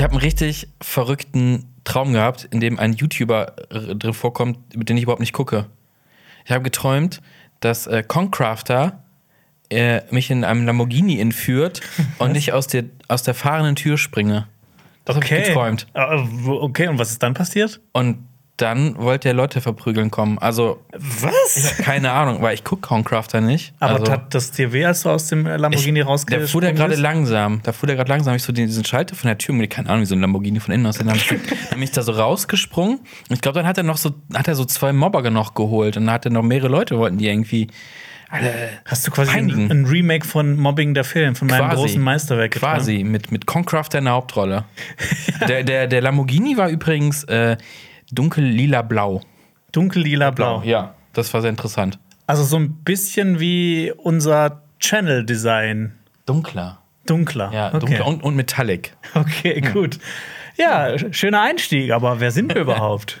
Ich habe einen richtig verrückten Traum gehabt, in dem ein YouTuber äh, drin vorkommt, mit dem ich überhaupt nicht gucke. Ich habe geträumt, dass äh, Concrafter äh, mich in einem Lamborghini entführt und ich aus der, aus der fahrenden Tür springe. Das habe ich geträumt. Ah, Okay, und was ist dann passiert? Und dann wollte er Leute verprügeln kommen. Also, Was? keine Ahnung, weil ich gucke Concrafter nicht. Aber also, tat das dir weh, als du aus dem Lamborghini ich, rausgekommen Da fuhr der gerade langsam. Da fuhr der gerade langsam. Ich so diesen Schalter von der Tür, keine Ahnung, wie so ein Lamborghini von innen aussieht. Dann bin ich da so rausgesprungen. Und ich glaube, dann hat er noch so, hat er so zwei Mobber noch geholt. Und dann hat er noch mehrere Leute, wollten die irgendwie alle Hast du quasi ein, ein Remake von Mobbing der Film, von meinem Quasi. großen Meisterwerk getan? Quasi, mit, mit Concrafter in der Hauptrolle. der, der, der Lamborghini war übrigens äh, dunkel-lila-blau. Dunkel-lila blau. Ja, das war sehr interessant. Also so ein bisschen wie unser Channel-Design. Dunkler. Dunkler. Ja, okay. dunkler und, und metallic. Okay, gut. Ja, schöner Einstieg, aber wer sind wir überhaupt?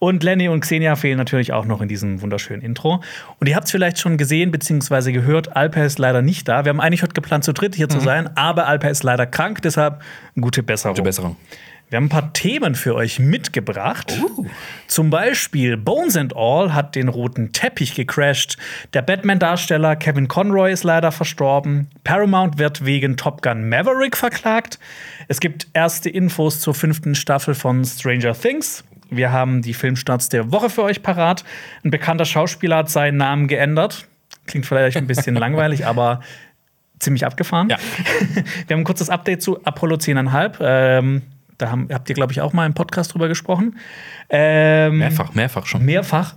Und Lenny und Xenia fehlen natürlich auch noch in diesem wunderschönen Intro. Und ihr habt es vielleicht schon gesehen bzw. gehört, Alper ist leider nicht da. Wir haben eigentlich heute geplant, zu dritt hier Mhm. zu sein, aber Alper ist leider krank, deshalb gute Besserung. Gute Besserung. Wir haben ein paar Themen für euch mitgebracht. Uh. Zum Beispiel Bones and All hat den roten Teppich gecrashed. Der Batman-Darsteller Kevin Conroy ist leider verstorben. Paramount wird wegen Top Gun Maverick verklagt. Es gibt erste Infos zur fünften Staffel von Stranger Things. Wir haben die Filmstarts der Woche für euch parat. Ein bekannter Schauspieler hat seinen Namen geändert. Klingt vielleicht ein bisschen langweilig, aber ziemlich abgefahren. Ja. Wir haben ein kurzes Update zu Apollo 10,5. Ähm, da haben, habt ihr, glaube ich, auch mal im Podcast drüber gesprochen. Ähm, Mehrfach, mehrfach schon. Mehrfach.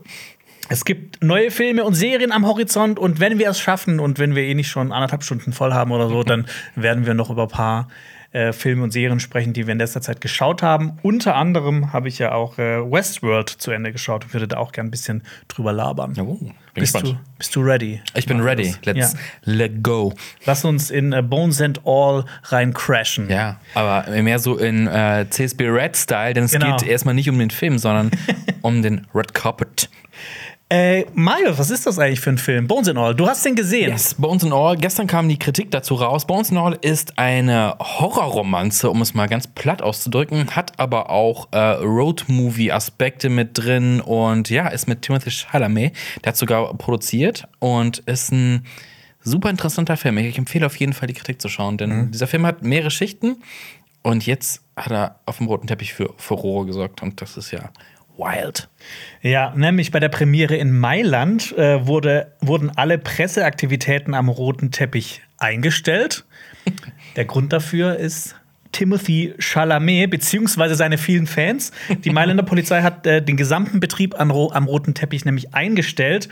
Es gibt neue Filme und Serien am Horizont und wenn wir es schaffen und wenn wir eh nicht schon anderthalb Stunden voll haben oder so, dann werden wir noch über ein paar äh, Filme und Serien sprechen, die wir in letzter Zeit geschaut haben. Unter anderem habe ich ja auch äh, Westworld zu Ende geschaut und würde da auch gern ein bisschen drüber labern. Oh, bin bist, gespannt. du, bist du ready? Ich bin ready. Let's Ja. let go. Lass uns in äh, Bones and All rein crashen. Ja, aber mehr so in äh, CSB Red Style, denn es Genau. geht erstmal nicht um den Film, sondern um den Red Carpet. Äh, Mario, was ist das eigentlich für ein Film? Bones and All. Du hast den gesehen. Yes, Bones and All. Gestern kam die Kritik dazu raus. Bones and All ist eine Horrorromanze, um es mal ganz platt auszudrücken, hat aber auch äh, Road-Movie-Aspekte mit drin und ja, ist mit Timothy Chalamet. Der hat sogar produziert und ist ein super interessanter Film. Ich empfehle auf jeden Fall die Kritik zu schauen, denn dieser Film hat mehrere Schichten und jetzt hat er auf dem roten Teppich für Furore gesorgt und das ist ja wild. Ja, nämlich bei der Premiere in Mailand äh, wurde, wurden alle Presseaktivitäten am roten Teppich eingestellt. Der Grund dafür ist Timothy Chalamet beziehungsweise seine vielen Fans. Die Mailänder Polizei hat äh, den gesamten Betrieb am roten Teppich nämlich eingestellt.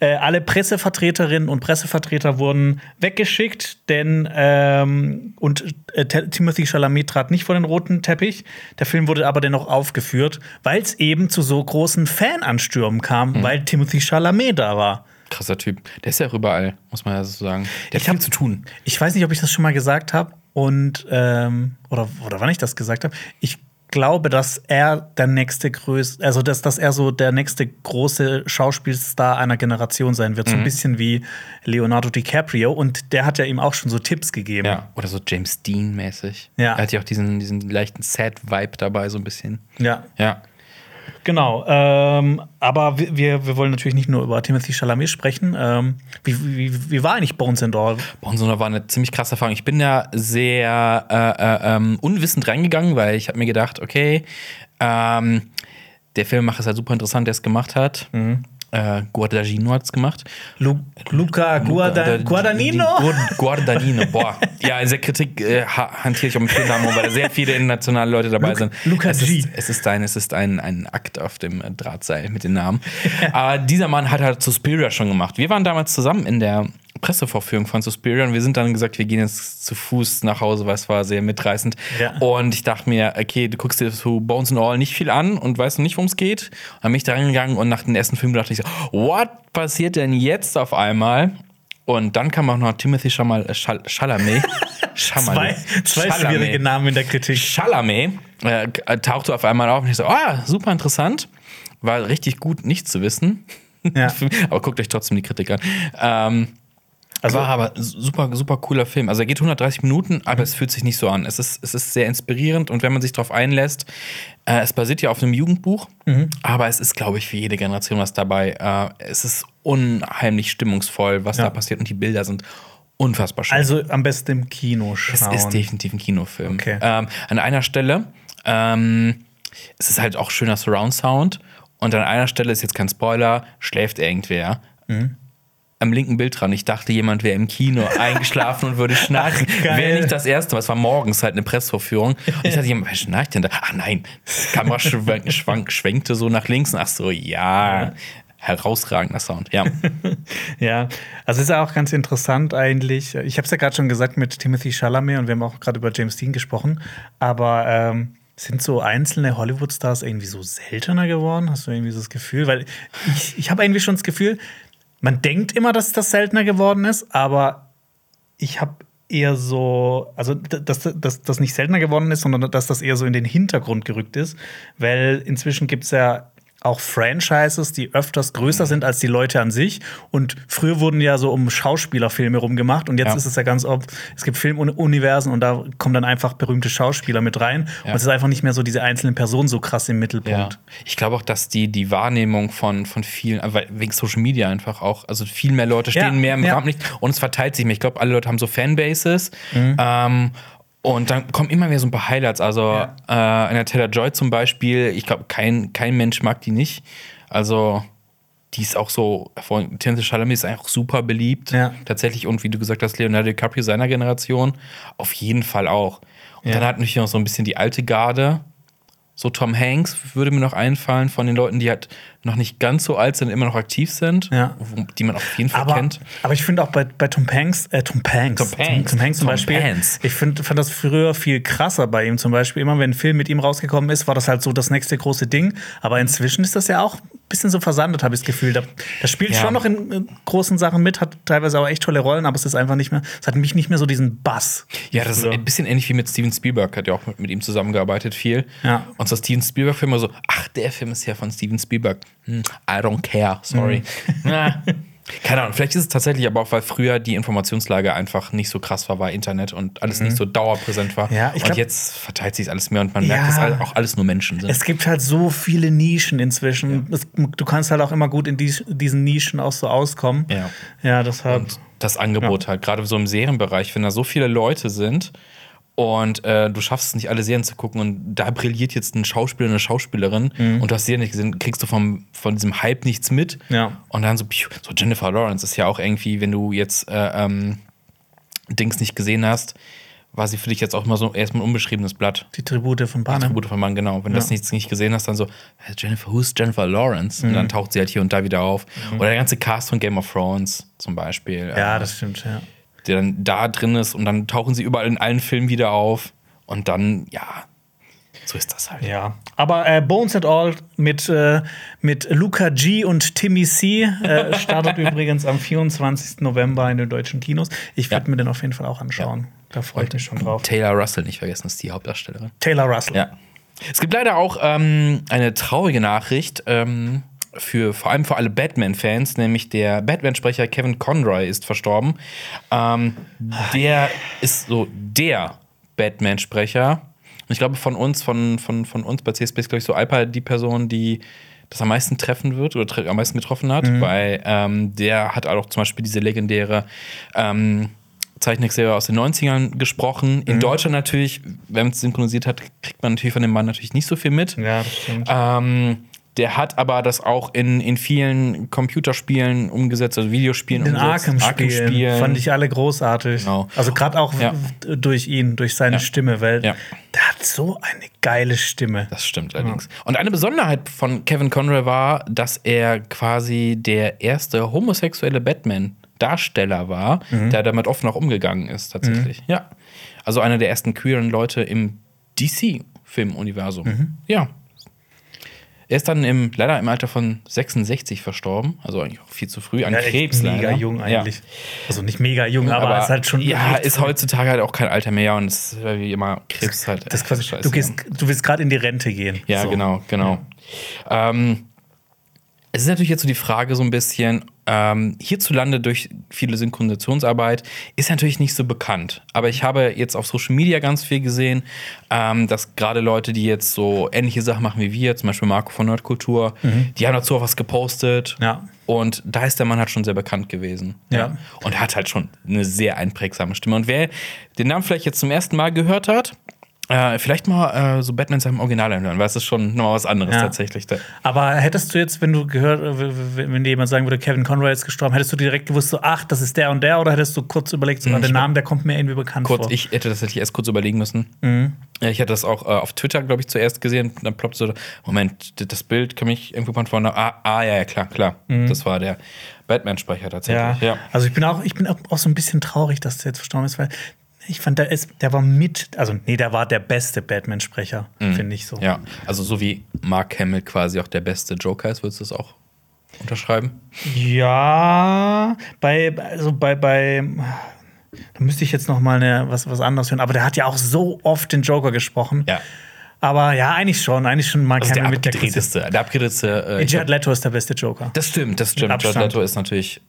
Äh, alle Pressevertreterinnen und Pressevertreter wurden weggeschickt, denn ähm, und äh, Timothy Chalamet trat nicht vor den roten Teppich. Der Film wurde aber dennoch aufgeführt, weil es eben zu so großen Fananstürmen kam, weil Timothy Chalamet da war. Krasser Typ. Der ist ja auch überall, muss man ja so sagen. Der Ich hat hab- viel zu tun. Ich weiß nicht, ob ich das schon mal gesagt habe und ähm, oder, oder wann ich das gesagt habe. Ich glaube, dass er der nächste größte, also dass, dass er so der nächste große Schauspielstar einer Generation sein wird, so ein bisschen wie Leonardo DiCaprio. Und der hat ja ihm auch schon so Tipps gegeben. Ja, oder so James Dean-mäßig. Ja. Er hat ja auch diesen, diesen leichten Sad-Vibe dabei, so ein bisschen. ja. Ja. Genau, ähm, aber wir, wir, wollen natürlich nicht nur über Timothy Chalamet sprechen. Ähm, wie, wie, wie war eigentlich Bones and All? Bonsono war eine ziemlich krasse Erfahrung. Ich bin da sehr äh, äh, ähm, unwissend reingegangen, weil ich habe mir gedacht, okay, ähm, der Filmemacher ist halt super interessant, der es gemacht hat. Äh, Guadagnino hat es gemacht. Lu Luca Guarda Der- Guadagnino? Guad- Guadagnino, boah. Ja, in der Kritik äh, ha- hantiere ich auch mit vielen Namen, weil da sehr viele internationale Leute dabei Luca- sind. Luca es G. ist, es ist ein, es ist ein, ein Akt auf dem äh, Drahtseil mit den Namen. Aber dieser Mann hat halt Suspiria schon gemacht. Wir waren damals zusammen in der Pressevorführung von Suspiria und wir sind dann gesagt, wir gehen jetzt zu Fuß nach Hause, weil es war sehr mitreißend. Ja. Und ich dachte mir, okay, du guckst dir zu Bones and All nicht viel an und weißt noch nicht, worum es geht. Und dann bin ich da reingegangen und nach dem ersten Film dachte ich so, what passiert denn jetzt auf einmal? Und dann kam auch noch Timothy Chamal, äh, Chal Chalamet. Zwei, zwei schwierige Namen in der Kritik. Chalamet äh, tauchte auf einmal auf und ich so, ah, super interessant. War richtig gut, nicht zu wissen. Ja. aber guckt euch trotzdem die Kritik an. Ähm, Also- war aber super, super cooler Film. Also er geht 130 Minuten, aber es fühlt sich nicht so an. Es ist, es ist sehr inspirierend und wenn man sich darauf einlässt, äh, es basiert ja auf einem Jugendbuch, aber es ist, glaube ich, für jede Generation was dabei. Äh, es ist unheimlich stimmungsvoll, was Ja. da passiert und die Bilder sind unfassbar schön. Also am besten im Kino Es schauen. ist definitiv ein Kinofilm. Okay. Ähm, an einer Stelle, ähm, es ist halt auch schöner Surround-Sound. Und an einer Stelle ist jetzt kein Spoiler, schläft irgendwer. Mhm. Am linken Bild dran. Ich dachte, jemand wäre im Kino eingeschlafen und würde schnarchen. Wäre nicht das erste Mal. Es war morgens halt eine Pressvorführung. Und ich dachte, jemand, wer schnarcht denn da? Ach nein, die Kamera schwank, schwank, schwenkte so nach links. Und ach so, ja. Herausragender Sound, ja. Ja, also ist ja auch ganz interessant eigentlich. Ich habe es ja gerade schon gesagt mit Timothy Chalamet und wir haben auch gerade über James Dean gesprochen. Aber ähm, sind so einzelne Hollywood-Stars irgendwie so seltener geworden? Hast du irgendwie so das Gefühl? Weil ich, ich habe irgendwie schon das Gefühl, man denkt immer, dass das seltener geworden ist, aber ich habe eher so, also dass das nicht seltener geworden ist, sondern dass das eher so in den Hintergrund gerückt ist, weil inzwischen gibt es ja auch Franchises, die öfters größer sind als die Leute an sich. Und früher wurden ja so um Schauspielerfilme rumgemacht. Und jetzt Ja. ist es ja ganz oft, es gibt Filmuniversen und da kommen dann einfach berühmte Schauspieler mit rein. Ja. Und es ist einfach nicht mehr so diese einzelnen Personen so krass im Ja. Mittelpunkt. Ich glaube auch, dass die, die Wahrnehmung von, von vielen, weil- wegen Social Media einfach auch, also viel mehr Leute stehen Ja, mehr im ja. Rampenlicht und es verteilt sich mehr. Ich glaube, alle Leute haben so Fanbases. Mhm. Ähm, und dann kommen immer mehr so ein paar Highlights. Also Ja. äh, Anna Taylor Joy zum Beispiel, ich glaube, kein, kein Mensch mag die nicht. Also die ist auch so, Timothy Chalamet ist einfach super beliebt. Ja. Tatsächlich und wie du gesagt hast, Leonardo DiCaprio seiner Generation auf jeden Fall auch. Und Ja. dann hat natürlich noch so ein bisschen die alte Garde. So Tom Hanks würde mir noch einfallen von den Leuten, die halt noch nicht ganz so alt sind, immer noch aktiv sind, Ja. die man auf jeden Fall Aber, kennt. aber ich finde auch bei, bei Tom Hanks, äh, Tom Hanks, Tom Hanks. Tom, Hanks zum Tom Beispiel, Hanks. ich find, fand das früher viel krasser bei ihm zum Beispiel. Immer wenn ein Film mit ihm rausgekommen ist, war das halt so das nächste große Ding. Aber inzwischen ist das ja auch bisschen so versandet, habe ich das Gefühl. Da, das spielt Ja. schon noch in äh, großen Sachen mit, hat teilweise auch echt tolle Rollen, aber es ist einfach nicht mehr, es hat mich nicht mehr so diesen Bass. Ja, das ist ein bisschen ähnlich wie mit Steven Spielberg, hat ja auch mit, mit ihm zusammengearbeitet viel. Ja. Und so Steven Spielberg-Filme so, ach, der Film ist ja von Steven Spielberg. Hm, I don't care, sorry. Na, Keine Ahnung, vielleicht ist es tatsächlich aber auch, weil früher die Informationslage einfach nicht so krass war, war Internet und alles nicht so dauerpräsent war. Mhm. Ja, ich und glaub- jetzt verteilt sich alles mehr und man merkt, Ja. dass all- auch alles nur Menschen sind. Es gibt halt so viele Nischen inzwischen. Es, du kannst halt auch immer gut in die, diesen Nischen auch so auskommen. Ja. Ja, deshalb. Und das Angebot halt, gerade so im Serienbereich, wenn da so viele Leute sind und äh, du schaffst es nicht, alle Serien zu gucken und da brilliert jetzt ein Schauspieler, eine Schauspielerin Mhm. und du hast Serien nicht gesehen, kriegst du vom, von diesem Hype nichts mit. Ja. Und dann so, pfiuh, so Jennifer Lawrence ist ja auch irgendwie, wenn du jetzt äh, ähm, Dings nicht gesehen hast, war sie für dich jetzt auch immer so erstmal ein unbeschriebenes Blatt. Die Tribute von Panem. Tribute von Mann, genau. Wenn du das nicht, nicht gesehen hast, dann so, "Hey, Jennifer, who's Jennifer Lawrence? Mhm. Und dann taucht sie halt hier und da wieder auf. Oder der ganze Cast von Game of Thrones zum Beispiel. Ja, äh, das stimmt, ja. Der dann da drin ist und dann tauchen sie überall in allen Filmen wieder auf. Und dann, ja, so ist das halt. Ja, aber äh, Bones and All mit, äh, mit Luca G und Timmy C äh, startet übrigens am 24. November in den deutschen Kinos. Ich werde Ja. mir den auf jeden Fall auch anschauen. Da freue ich mich schon drauf. Taylor Russell nicht vergessen, ist die Hauptdarstellerin. Taylor Russell. Ja. Es gibt leider auch ähm, eine traurige Nachricht ähm, für vor allem für alle Batman-Fans, nämlich der Batman-Sprecher Kevin Conroy ist verstorben. Ähm, der ist so der Batman-Sprecher. Und ich glaube, von uns, von, von, von uns bei CSP ist, glaube ich, so Alpa die Person, die das am meisten treffen wird oder tre am meisten getroffen hat, weil ähm, der hat auch zum Beispiel diese legendäre ähm, Zeichentrickserie aus den 90ern gesprochen. In Deutschland natürlich, wenn man es synchronisiert hat, kriegt man natürlich von dem Mann natürlich nicht so viel mit. Ja, das stimmt. Ähm, der hat aber das auch in, in vielen Computerspielen umgesetzt, also Videospielen Den umgesetzt. Arkham-Spielen fand ich alle großartig. Genau. Also gerade auch Ja. durch ihn, durch seine Ja. Stimme, weil Ja. der hat so eine geile Stimme. Das stimmt allerdings. Und eine Besonderheit von Kevin Conroy war, dass er quasi der erste homosexuelle Batman Darsteller war, der damit offen auch umgegangen ist, tatsächlich. Ja. Also einer der ersten queeren Leute im DC-Filmuniversum. Ja. Er ist dann im, leider im Alter von 66 verstorben, also eigentlich auch viel zu früh, an Ja, Krebs mega leider. jung Ja. eigentlich. Also nicht mega jung, aber, ist halt schon. Ja, ist heutzutage halt auch kein Alter mehr und es ist wie immer Krebs halt. Das ist quasi, du, gehst, du willst gerade in die Rente gehen. Ja, So. genau, genau. Ähm, es ist natürlich jetzt so die Frage so ein bisschen, ähm, hierzulande durch viele Synchronisationsarbeit ist natürlich nicht so bekannt. Aber ich habe jetzt auf Social Media ganz viel gesehen, ähm, dass gerade Leute, die jetzt so ähnliche Sachen machen wie wir, zum Beispiel Marco von Nerdkultur, die haben dazu auch was gepostet. Mhm. Ja. Und da ist der Mann halt schon sehr bekannt gewesen. Ja. Und hat halt schon eine sehr einprägsame Stimme. Und wer den Namen vielleicht jetzt zum ersten Mal gehört hat, äh, vielleicht mal äh, so Batman in seinem Original anhören, weil es ist schon nochmal was anderes Ja. tatsächlich. Da. Aber hättest du jetzt, wenn du gehört, wenn dir jemand sagen würde, Kevin Conroy ist gestorben, hättest du direkt gewusst, so, ach, das ist der und der, oder hättest du kurz überlegt, so, ah, der Name, der kommt mir irgendwie bekannt Kurz, vor? ich hätte das tatsächlich erst kurz überlegen müssen. Äh, Ich hatte das auch äh, auf Twitter, glaube ich, zuerst gesehen. Dann ploppt so, Moment, das Bild kann mich irgendwo bekannt vorne. Ah, ah, ja, ja, klar, klar. Das war der Batman-Sprecher ja. tatsächlich. Ja. Also ich bin auch, ich bin auch so ein bisschen traurig, dass der jetzt verstorben ist, weil ich fand, der, ist, der war mit, also nee, der war der beste Batman-Sprecher, finde ich so. Ja, also so wie Mark Hamill quasi auch der beste Joker ist, würdest du es auch unterschreiben? Ja, bei, also bei, bei, da müsste ich jetzt noch mal eine, was, was anderes hören, aber der hat ja auch so oft den Joker gesprochen. Ja. Aber ja, eigentlich schon, eigentlich schon Mark Also der Hamill mit der abgedrehteste. Der abgedrehteste. Äh, Jared Leto ist der beste Joker. das stimmt, das stimmt. Jared. Leto ist natürlich.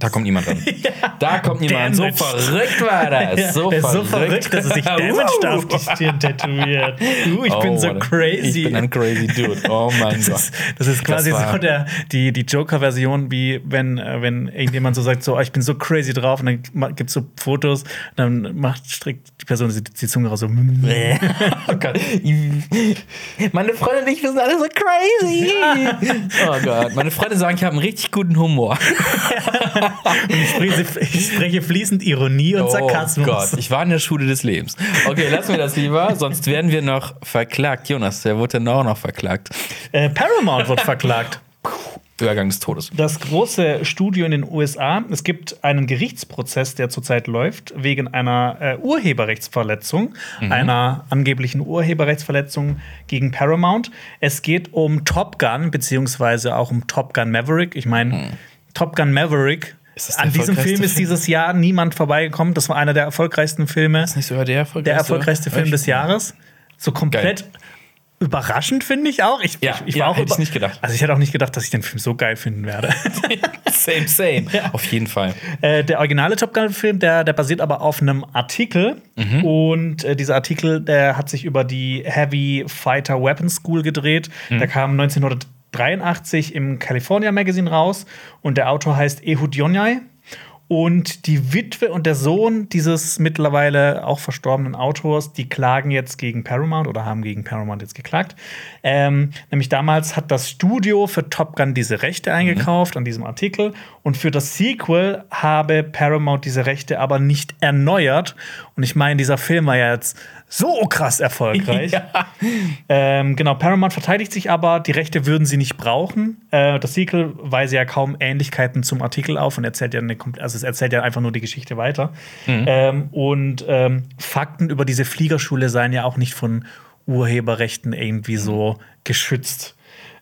Da kommt niemand ran. Da kommt niemand. So Damaged. verrückt war das. So der ist so verrückt. verrückt, dass er sich Damaged auf die Stirn tätowiert. Uh, ich bin Oh, so Mann. crazy. Ich bin ein crazy Dude. Oh mein das, Gott. ist, das ist quasi war- so der, die, die Joker-Version, wie wenn, äh, wenn irgendjemand so sagt, so, oh, ich bin so crazy drauf und dann gibt es so Fotos, dann macht, streckt die Person die, die Zunge raus so. Oh Gott. Meine Freunde und ich, wir sind alle so crazy. Oh Gott. Meine Freunde sagen, ich habe einen richtig guten Humor. Ich spreche, ich spreche fließend Ironie und Sarkasmus. Oh Gott, ich war in der Schule des Lebens. Okay, lassen wir das lieber, sonst werden wir noch verklagt. Jonas, der wurde dann auch noch verklagt. Äh, Paramount wird verklagt. Übergang des Todes. Das große Studio in den USA, es gibt einen Gerichtsprozess, der zurzeit läuft, wegen einer äh, Urheberrechtsverletzung, einer angeblichen Urheberrechtsverletzung gegen Paramount. Es geht um Top Gun, beziehungsweise auch um Top Gun Maverick. Ich meine, Top Gun Maverick. Das An diesem Film ist dieses Jahr niemand vorbeigekommen. Das war einer der erfolgreichsten Filme. Ist nicht sogar der erfolgreichste? Der erfolgreichste Film Echt? des Jahres. So komplett überraschend, finde ich auch. Ich, Ja, ich, ich ja, war auch hätte ich nicht gedacht. Also ich hätte auch nicht gedacht, dass ich den Film so geil finden werde. Same, same. Auf jeden Fall. Äh, der originale Top Gun-Film, der, der basiert aber auf einem Artikel. Mhm. Und äh, dieser Artikel, der hat sich über die Heavy Fighter Weapons School gedreht. Mhm. Der kam 1983 im California Magazine raus. Und der Autor heißt Ehud Yonai. Und die Witwe und der Sohn dieses mittlerweile auch verstorbenen Autors, die klagen jetzt gegen Paramount oder haben gegen Paramount jetzt geklagt. Ähm, nämlich damals hat das Studio für Top Gun diese Rechte eingekauft an diesem Artikel und für das Sequel habe Paramount diese Rechte aber nicht erneuert. Und ich meine, dieser Film war ja jetzt so krass erfolgreich. Ähm, genau, Paramount verteidigt sich aber, die Rechte würden sie nicht brauchen. Äh, das Sequel weise ja kaum Ähnlichkeiten zum Artikel auf und erzählt ja, eine, also es erzählt ja einfach nur die Geschichte weiter. Ähm, und ähm, Fakten über diese Fliegerschule seien ja auch nicht von Urheberrechten irgendwie so geschützt.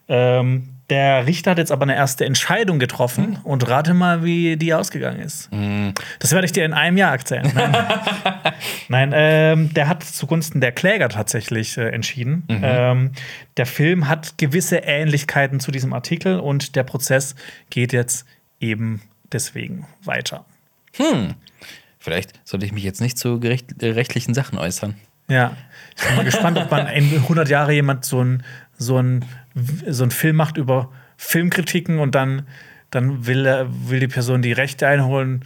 Ähm, der Richter hat jetzt aber eine erste Entscheidung getroffen und rate mal, wie die ausgegangen ist. Das werde ich dir in einem Jahr erzählen. Nein, Nein ähm, der hat zugunsten der Kläger tatsächlich äh, entschieden. Ähm, der Film hat gewisse Ähnlichkeiten zu diesem Artikel und der Prozess geht jetzt eben deswegen weiter. Vielleicht sollte ich mich jetzt nicht zu äh, rechtlichen Sachen äußern. Ja, ich bin mal gespannt, ob man in 100 Jahre jemand so einen so ein, so ein Film macht über Filmkritiken und dann, dann will, er- will die Person die Rechte einholen.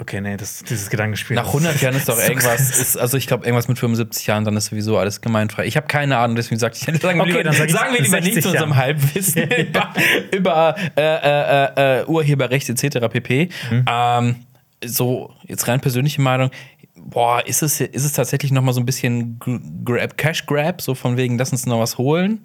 Okay, nee, das, dieses Gedankenspiel. Nach 100 Jahren ist doch irgendwas, ist, also ich glaube, irgendwas mit 75 Jahren, dann ist sowieso alles gemeinfrei. Ich habe keine Ahnung, deswegen sagte ich, sagen Okay, lieber, dann sag sagen wir lieber nicht 60 zu unserem. Halbwissen über, über äh, äh, äh, Urheberrecht etc. pp. Mhm. Ähm, so, jetzt rein persönliche Meinung, boah, ist es, ist es tatsächlich noch mal so ein bisschen Gr- Grab, Cash Grab, so von wegen, lass uns noch was holen?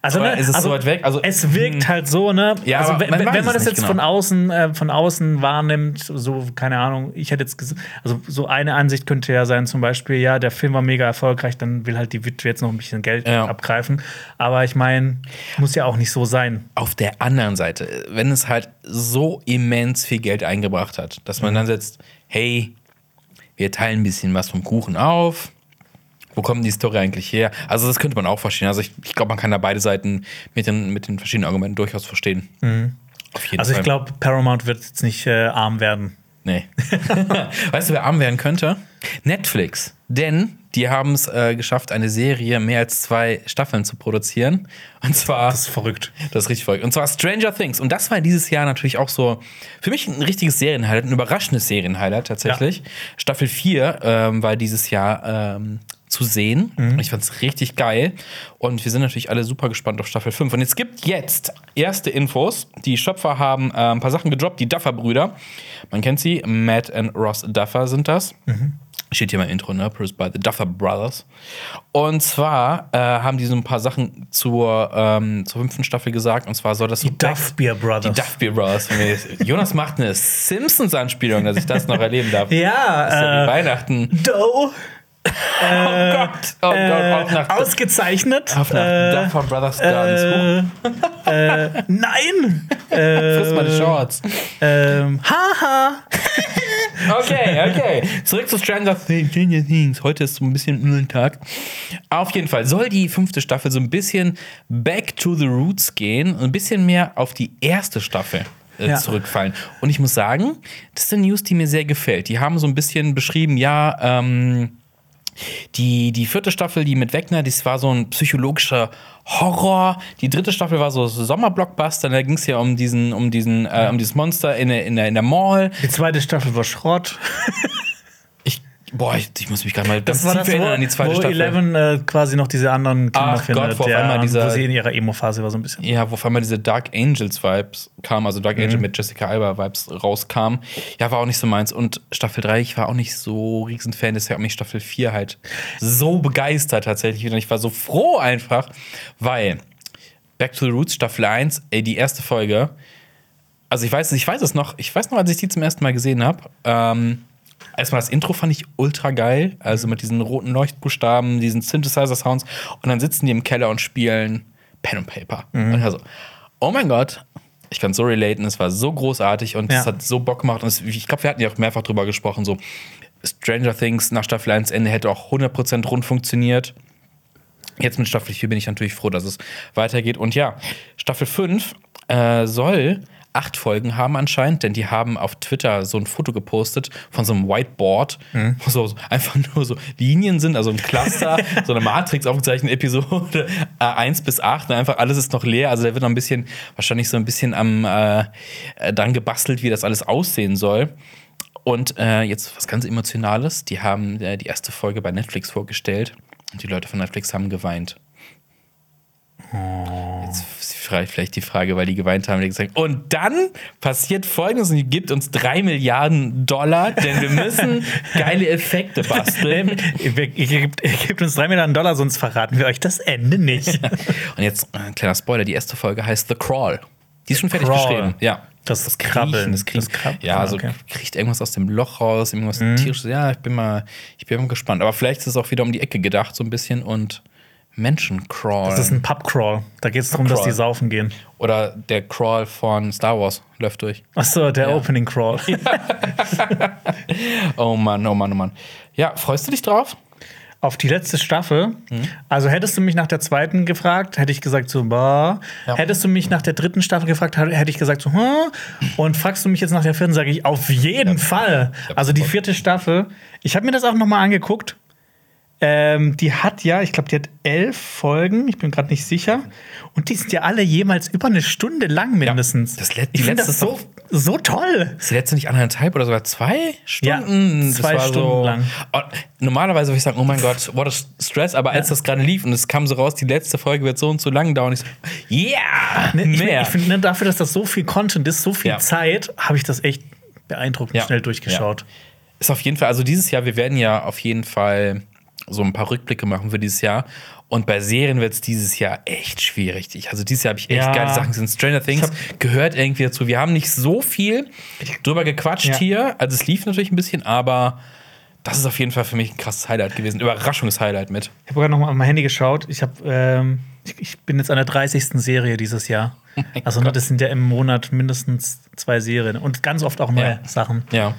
Also, Oder ist es also so weit weg? Also- es wirkt halt so, ne? Ja, also, man wenn wenn man das jetzt genau. von außen, äh, von außen wahrnimmt, so, keine Ahnung, ich hätte jetzt gesagt, also so eine Ansicht könnte ja sein, zum Beispiel, ja, der Film war mega erfolgreich, dann will halt die Witwe jetzt noch ein bisschen Geld Ja. abgreifen. Aber ich meine, muss ja auch nicht so sein. Auf der anderen Seite, wenn es halt so immens viel Geld eingebracht hat, dass man dann setzt, hey, wir teilen ein bisschen was vom Kuchen auf. Wo kommt die Story eigentlich her? Also, das könnte man auch verstehen. Also, ich, ich glaube, man kann da beide Seiten mit den, mit den verschiedenen Argumenten durchaus verstehen. Auf jeden Also ich Fall. glaube, Paramount wird jetzt nicht äh, arm werden. Nee. weißt du, wer arm werden könnte? Netflix. Denn die haben es äh, geschafft, eine Serie mehr als zwei Staffeln zu produzieren. Und zwar. Das ist verrückt. Das ist richtig verrückt. Und zwar Stranger Things. Und das war dieses Jahr natürlich auch so für mich ein richtiges Serienhighlight, ein überraschendes Serienhighlight tatsächlich. Staffel 4 ähm, war dieses Jahr ähm, zu sehen. Und Ich fand es richtig geil. Und wir sind natürlich alle super gespannt auf Staffel 5. Und es gibt jetzt erste Infos. Die Schöpfer haben äh, ein paar Sachen gedroppt. Die Duffer-Brüder. Man kennt sie. Matt und Ross Duffer sind das. Steht hier mal im Intro, ne? Produced by the Duffer Brothers. Und zwar äh, haben die so ein paar Sachen zur, ähm, zur fünften Staffel gesagt. Und zwar soll das so Die Duff Beer die Brothers. Duff Beer Brothers. Jonas macht eine Simpsons-Anspielung, dass ich das noch erleben darf. Das ist ja ja, wie äh, Weihnachten. Doe. Oh Gott. Oh Gott, Äh, auf nach, ausgezeichnet. auf nach Äh, Duffer Brothers Gardens. Huch, äh, äh, nein! Friss äh, meine Shorts. ähm, haha! Okay, okay. Zurück zu Stranger Things. Stranger Things. Heute ist so ein bisschen ein Tag. Auf jeden Fall soll die fünfte Staffel so ein bisschen back to the roots gehen und ein bisschen mehr auf die erste Staffel äh, Ja. zurückfallen. Und ich muss sagen, das ist eine News, die mir sehr gefällt. Die haben so ein bisschen beschrieben, ja, ähm, die, die vierte Staffel, die mit Wegner, das war so ein psychologischer Horror. Die dritte Staffel war so Sommerblockbuster. Da ging es ja um diesen, um diesen, äh, um dieses Monster in der, in der, in der Mall. Die zweite Staffel war Schrott. Boah, ich, ich muss mich gerade mal Das ganz war das, wo, an die zweite wo Staffel. Eleven äh, quasi noch diese anderen Kinder Ach findet. Gott, wo ja, einmal dieser- wo sie in ihrer Emo-Phase war so ein bisschen. Ja, wo auf einmal diese Dark Angels Vibes kamen, also Mhm. Dark Angel mit Jessica Alba Vibes rauskam. Ja, war auch nicht so meins. Und Staffel 3, ich war auch nicht so riesen Fan, deshalb mich Staffel 4 halt so begeistert tatsächlich. Und ich war so froh einfach, weil Back to the Roots Staffel 1, ey, die erste Folge, also ich weiß, ich weiß es noch, ich weiß noch, als ich die zum ersten Mal gesehen habe, ähm, Erstmal das Intro fand ich ultra geil, also mit diesen roten Leuchtbuchstaben, diesen Synthesizer-Sounds und dann sitzen die im Keller und spielen Pen and Paper. Und ich war so, oh mein Gott, ich kann so relaten, es war so großartig und es Ja. hat so Bock gemacht. Und es, ich glaube, wir hatten ja auch mehrfach drüber gesprochen, so Stranger Things nach Staffel 1 Ende hätte auch 100% rund funktioniert. Jetzt mit Staffel 4 bin ich natürlich froh, dass es weitergeht. Und ja, Staffel 5 äh, soll acht Folgen haben anscheinend, denn die haben auf Twitter so ein Foto gepostet von so einem Whiteboard, wo so einfach nur so Linien sind, also ein Cluster, so eine Matrix aufgezeichnete Episode äh, 1 bis 8 und einfach alles ist noch leer. Also da wird noch ein bisschen, wahrscheinlich so ein bisschen am äh, dran gebastelt, wie das alles aussehen soll. Und äh, jetzt was ganz Emotionales. Die haben äh, die erste Folge bei Netflix vorgestellt und die Leute von Netflix haben geweint. Jetzt ist vielleicht vielleicht die Frage, weil die geweint haben, die gesagt und dann passiert folgendes und die gibt uns drei Milliarden Dollar, denn wir müssen geile Effekte basteln. Ihr, gebt, ihr gebt uns drei Milliarden Dollar, sonst verraten wir euch das Ende nicht. Und jetzt äh, ein kleiner Spoiler: Die erste Folge heißt The Crawl. Die ist schon fertig Crawl. geschrieben. Ja. Das, das Krabbeln. Das Kriechen. Das Krab- ja, also okay. kriegt irgendwas aus dem Loch raus, irgendwas Mhm. tierisches. Ja, ich bin mal, ich bin mal gespannt. Aber vielleicht ist es auch wieder um die Ecke gedacht, so ein bisschen und Menschen crawlen. Das ist ein Pub-Crawl. Da geht es darum, dass die saufen gehen. Oder der Crawl von Star Wars läuft durch. Achso, der Ja. Opening Crawl. Oh Mann, oh Mann, oh Mann. Ja, freust du dich drauf? Auf die letzte Staffel. Also hättest du mich nach der zweiten gefragt, hätte ich gesagt so, bah. Ja. Hättest du mich nach der dritten Staffel gefragt, hätte ich gesagt so, hm. Und fragst du mich jetzt nach der vierten, sage ich auf jeden Fall. Also die vierte Staffel. Ich habe mir das auch noch mal angeguckt. Ähm, die hat ja, ich glaube, die hat elf Folgen. Ich bin gerade nicht sicher. Und die sind ja alle jemals über eine Stunde lang mindestens. das let- die ich finde letzte das so, so toll. Ist die letzte nicht anderthalb oder sogar zwei Stunden? Ja, zwei Das Stunden lang. Oh, normalerweise würde ich sagen, oh mein Gott, what a Stress. Aber als das gerade lief und es kam so raus, die letzte Folge wird so und so lang dauern, ich so, yeah, Ne, ich, mehr. Ich finde, ne, dafür, dass das so viel Content ist, so viel Ja. Zeit, habe ich das echt beeindruckend Ja. schnell durchgeschaut. ist auf jeden Fall, also dieses Jahr, wir werden ja auf jeden Fall so ein paar Rückblicke machen für dieses Jahr. Und bei Serien wird es dieses Jahr echt schwierig. Ich, also dieses Jahr habe ich echt Ja. geile Sachen gesehen. Stranger Things gehört irgendwie dazu. Wir haben nicht so viel drüber gequatscht Ja. hier. Also es lief natürlich ein bisschen, aber das ist auf jeden Fall für mich ein krasses Highlight gewesen. Überraschungshighlight mit. Ich habe gerade noch mal auf mein Handy geschaut. Ich, hab, ähm, ich, bin jetzt an der 30. Serie dieses Jahr. Also ne, das sind ja im Monat mindestens zwei Serien und ganz oft auch neue Ja. Sachen. Ja.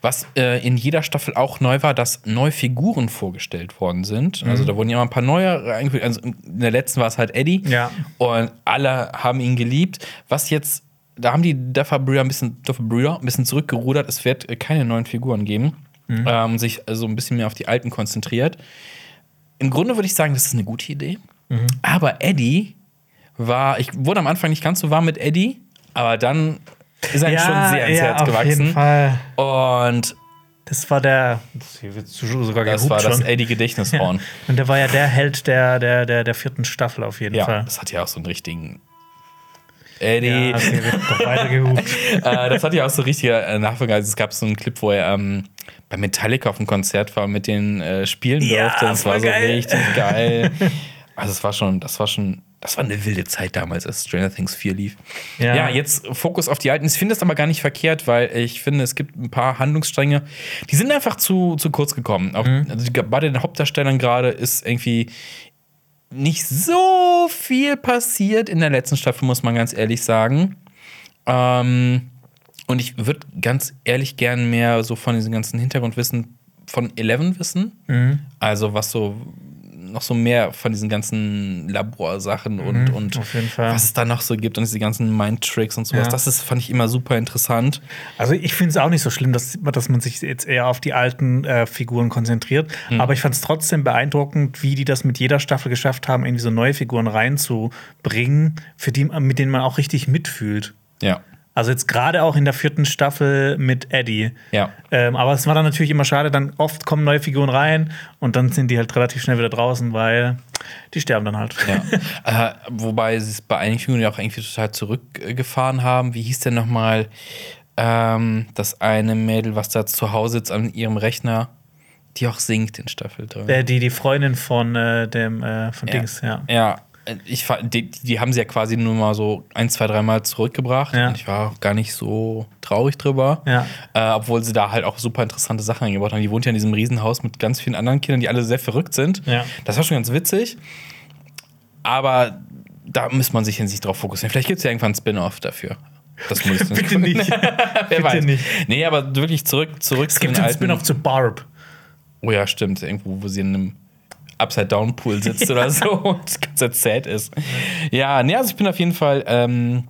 Was äh, in jeder Staffel auch neu war, dass neue Figuren vorgestellt worden sind. Also Mhm. da wurden ja mal ein paar neue reingefügt. Also in der letzten war es halt Eddie. Ja. Und alle haben ihn geliebt. Was jetzt, da haben die Duffer-Brüder ein bisschen, Duffer-Brüder ein bisschen zurückgerudert. Es wird keine neuen Figuren geben. Mhm. Ähm, sich also ein bisschen mehr auf die alten konzentriert. Im Grunde würde ich sagen, das ist eine gute Idee. Mhm. Aber Eddie war, ich wurde am Anfang nicht ganz so warm mit Eddie, aber dann ist er schon sehr ins Herz auf gewachsen. jeden Fall. Und Das war der. Das hier wird sogar das war das schon. Eddie-Gedächtnishorn. Und der war ja der Held der, der, der, der vierten Staffel auf jeden ja, Fall. das hat ja auch so einen richtigen. Eddie. Ja, okay, wird äh, das hat ja auch so richtige äh, Nachfolger. Also es gab so einen Clip, wo er ähm, bei Metallica auf einem Konzert war und mit den äh, spielen Ja, durfte. Das war voll so richtig geil. Also es war schon, das war schon, das war eine wilde Zeit damals, als Stranger Things 4 lief. Ja, Ja. jetzt Fokus auf die alten. Ich finde das aber gar nicht verkehrt, weil ich finde, es gibt ein paar Handlungsstränge, die sind einfach zu, zu kurz gekommen. Auch, Mhm. also bei den Hauptdarstellern gerade ist irgendwie nicht so viel passiert in der letzten Staffel, muss man ganz ehrlich sagen. Ähm, und ich würde ganz ehrlich gern mehr so von diesem ganzen Hintergrundwissen von Eleven wissen. Mhm. Also was so noch so mehr von diesen ganzen Laborsachen und, und Mhm, Fall. was es da noch so gibt und diese ganzen Mind-Tricks und sowas. Ja. Das ist, fand ich immer super interessant. Also ich finde es auch nicht so schlimm, dass, dass man sich jetzt eher auf die alten äh, Figuren konzentriert. Mhm. Aber ich fand es trotzdem beeindruckend, wie die das mit jeder Staffel geschafft haben, irgendwie so neue Figuren reinzubringen, für die, mit denen man auch richtig mitfühlt. Ja. Also jetzt gerade auch in der vierten Staffel mit Eddie. Ja. Ähm, aber es war dann natürlich immer schade, dann oft kommen neue Figuren rein und dann sind die halt relativ schnell wieder draußen, weil die sterben dann halt. Ja. äh, wobei sie es bei einigen Figuren ja auch irgendwie total zurückgefahren haben. Wie hieß denn nochmal ähm, das eine Mädel, was da zu Hause sitzt an ihrem Rechner, die auch singt in Staffel 3? Äh, die, die Freundin von äh, dem äh, von Dings, ja. Ja, ich, die, die haben sie ja quasi nur mal so ein, zwei, dreimal zurückgebracht. Ja. Und ich war auch gar nicht so traurig drüber. Ja. Äh, obwohl sie da halt auch super interessante Sachen eingebaut haben. Die wohnt ja in diesem Riesenhaus mit ganz vielen anderen Kindern, die alle sehr verrückt sind. Ja. Das war schon ganz witzig. Aber da muss man sich in sich drauf fokussieren. Vielleicht gibt es ja irgendwann einen Spin-off dafür. Das muss ich Bitte nicht. Wer Bitte weiß. nicht. Nee, aber wirklich zurück, zurück Es gibt einen Spin-off zu Barb. Oh ja, stimmt. Irgendwo, wo sie in einem Upside-Down-Pool sitzt oder so und ganz erzählt ist. Ja, nee, also ich bin auf jeden Fall ähm,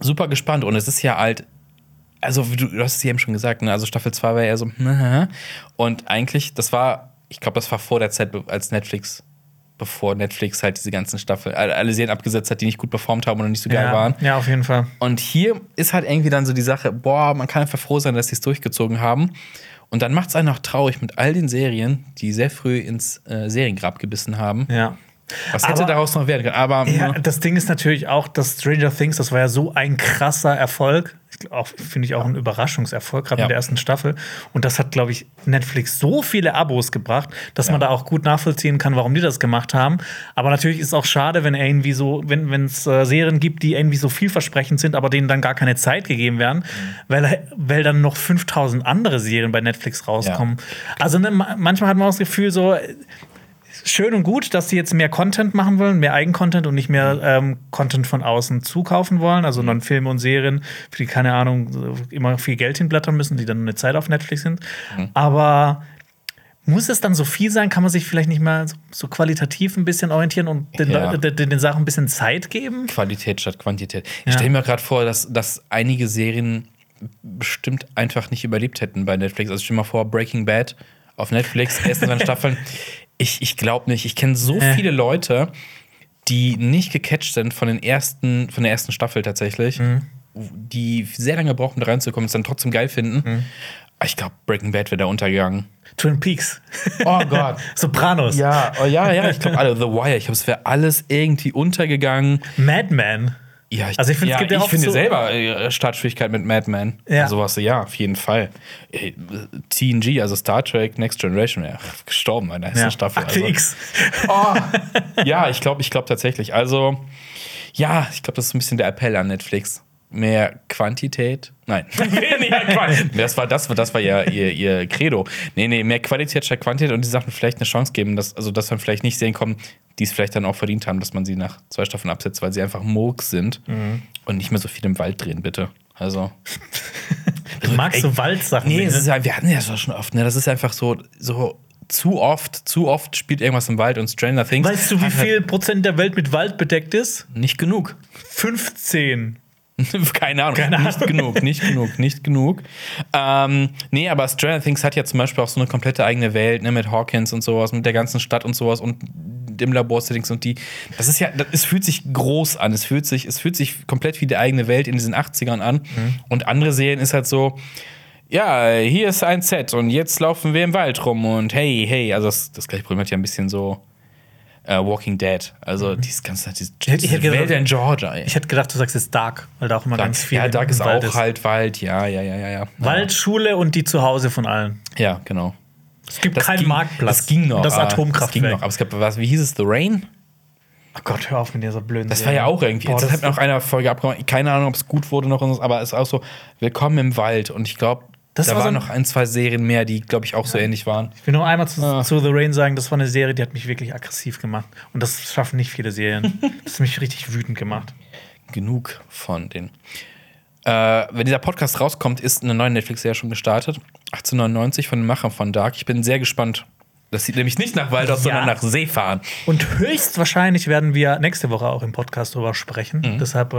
super gespannt. Und es ist ja halt, also wie du, du hast es eben schon gesagt, ne? also Staffel 2 war ja so, und eigentlich, das war, ich glaube, das war vor der Zeit, als Netflix, bevor Netflix halt diese ganzen Staffeln, alle alle Serien abgesetzt hat, die nicht gut performt haben oder nicht so geil ja. waren. ja, auf jeden Fall. Und hier ist halt irgendwie dann so die Sache, boah, man kann einfach froh sein, dass sie es durchgezogen haben. Und dann macht es einen auch traurig mit all den Serien, die sehr früh ins äh, Seriengrab gebissen haben. Ja. Was hätte Aber- daraus noch werden können? Aber Ja, das Ding ist natürlich auch, dass Stranger Things, das war ja so ein krasser Erfolg. Finde ich auch ein Überraschungserfolg, gerade Ja. in der ersten Staffel. Und das hat, glaube ich, Netflix so viele Abos gebracht, dass man da auch gut nachvollziehen kann, warum die das gemacht haben. Aber natürlich ist es auch schade, wenn irgendwie so, wenn es äh, Serien gibt, die irgendwie so vielversprechend sind, aber denen dann gar keine Zeit gegeben werden, weil, weil dann noch 5000 andere Serien bei Netflix rauskommen. Also ne, ma- manchmal hat man auch das Gefühl, so, schön und gut, dass sie jetzt mehr Content machen wollen, mehr Eigencontent und nicht mehr ähm, Content von außen zukaufen wollen. Also neuen Filme und Serien, für die, keine Ahnung, immer viel Geld hinblättern müssen, die dann eine Zeit auf Netflix sind. Aber muss es dann so viel sein? Kann man sich vielleicht nicht mal so, qualitativ ein bisschen orientieren und den, Ja. den, den, den Sachen ein bisschen Zeit geben? Qualität statt Quantität. Ich Ja. stelle mir gerade vor, dass, dass einige Serien bestimmt einfach nicht überlebt hätten bei Netflix. Also stell dir mal vor, Breaking Bad auf Netflix, ersten zwei Staffeln. Ich, ich glaube nicht. Ich kenne so Äh. viele Leute, die nicht gecatcht sind von den ersten, von der ersten Staffel tatsächlich, Mhm. die sehr lange brauchen, da reinzukommen, es dann trotzdem geil finden. Mhm. Ich glaube, Breaking Bad wäre da untergegangen. Twin Peaks. Oh Gott. Sopranos. Ja, oh, ja, ja, ich glaube alle. The Wire, ich glaube, es wäre alles irgendwie untergegangen. Madman. Ja, ich, Also ich finde, es ja, gibt ja ich auch finde so- selber äh, Startschwierigkeit mit Mad Men. Ja. Sowas, ja, auf jeden Fall. Äh, TNG, also Star Trek Next Generation, ja, gestorben in der ersten Ja. Staffel. Also. X. Oh, ja, ich glaube, ich glaube tatsächlich. Also, ja, ich glaube, das ist ein bisschen der Appell an Netflix. Mehr Quantität? Nein. Weniger Quantität. Das war, das das war ja ihr, ihr Credo. Nee, nee, mehr Qualität statt Quantität und die Sachen vielleicht eine Chance geben, dass, also dass man vielleicht nicht sehen kommen, die es vielleicht dann auch verdient haben, dass man sie nach zwei Staffeln absetzt, weil sie einfach Murks sind und nicht mehr so viel im Wald drehen, bitte. Also. Du magst so Waldsachen. Nee, ne? es ist, wir hatten ja das schon oft, ne? Das ist einfach so, so zu oft, zu oft spielt irgendwas im Wald und Stranger Things. Weißt du, wie halt viel Prozent der Welt mit Wald bedeckt ist? Nicht genug. 15. Keine Ahnung. Keine Nicht Ahnung. genug, nicht genug, nicht genug. Ähm, nee, aber Stranger Things hat ja zum Beispiel auch so eine komplette eigene Welt, ne, mit Hawkins und sowas, mit der ganzen Stadt und sowas und dem Laborsettings und die. Das ist ja, das, es fühlt sich groß an. Es fühlt sich, es fühlt sich komplett wie die eigene Welt in diesen 80ern an. Mhm. Und andere Serien ist halt so. Ja, hier ist ein Set und jetzt laufen wir im Wald rum und hey, hey, also das, das gleiche Problem hat ja ein bisschen so äh, Walking Dead. Also dieses ganze, diese, Mhm. hätte diese gedacht- Welt in Georgia, ey. Ich hätte gedacht, du sagst jetzt Dark, weil da auch immer ganz viel Ja, Dark ist Wald auch halt Wald, ja, ja, ja, ja, ja. Wald, Schule und die Zuhause von allen. Ja, genau. Es gibt keinen ging, Marktplatz. Das ging noch. Das ah, Atomkraftwerk. Das ging noch. Aber es gab, was, wie hieß es, The Rain? Oh Gott, hör auf mit dieser blöden Das war ja auch irgendwie. Boah, das, das hat mir auch einer Folge abgemacht. Keine Ahnung, ob es gut wurde noch, aber es ist auch so, willkommen im Wald. Und ich glaube, Das da war so waren ein- noch ein, zwei Serien mehr, die, glaube ich, auch so ähnlich waren. Ich will nur einmal zu, Ah. zu The Rain sagen, das war eine Serie, die hat mich wirklich aggressiv gemacht. Und das schaffen nicht viele Serien. das hat mich richtig wütend gemacht. Genug von den. Äh, wenn dieser Podcast rauskommt, ist eine neue Netflix-Serie schon gestartet. 1899 von den Machern von Dark. Ich bin sehr gespannt. Das sieht nämlich nicht nach Wald aus, Ja. sondern nach Seefahren. Und höchstwahrscheinlich werden wir nächste Woche auch im Podcast drüber sprechen. Mhm. Deshalb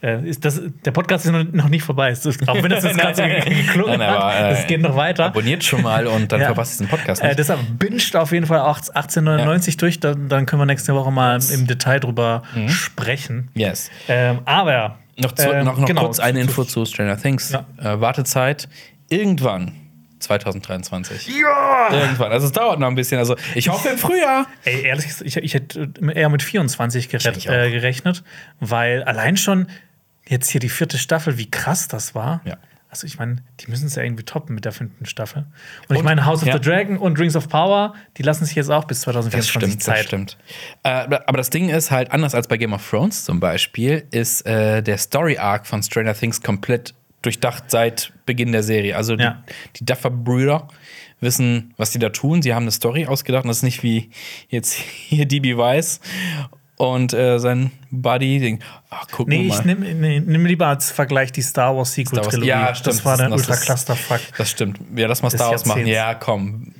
äh, ist das, der Podcast ist noch, nicht vorbei. Es ist, auch wenn das jetzt gerade so geklungen Nein, aber, hat, äh, es geht noch weiter. Abonniert schon mal und dann Ja. verpasst ihr diesen Podcast Äh, nicht. deshalb binscht auf jeden Fall auch 1899 durch. Dann, dann können wir nächste Woche mal im Detail drüber Mhm. sprechen. yes. Ähm, aber Noch, zu, ähm, noch, noch genau, kurz eine Info zu Stranger Things. Ja. Äh, Wartezeit irgendwann 2023. Ja! Irgendwann. Also es dauert noch ein bisschen. Also ich hoffe im Frühjahr. Ey, ehrlich gesagt, ich, ich hätte eher mit 24 gerett, Ich äh, gerechnet, weil allein schon jetzt hier die vierte Staffel, wie krass das war. Ja. Also ich meine, die müssen es ja irgendwie toppen mit der fünften Staffel. Und, ich Und- meine, House of ja. the Dragon und Rings of Power, die lassen sich jetzt auch bis Das 2024 stimmt, Zeit. das stimmt. Äh, aber das Ding ist halt, anders als bei Game of Thrones zum Beispiel, ist äh, der Story-Arc von Stranger Things komplett durchdacht seit Beginn der Serie. Also die, Ja. die Duffer-Brüder wissen, was die da tun. Sie haben eine Story ausgedacht und das ist nicht wie jetzt hier DB Weiss und äh, sein Buddy. Den, ach, guck Nee, mal. ich nehme nee, nimm lieber als Vergleich die Star Wars Sequel Star Wars- Trilogie. Ja, stimmt. Das war der Ultra Clusterfuck. Das stimmt. Ja, lass mal Star Wars machen. Ja, komm.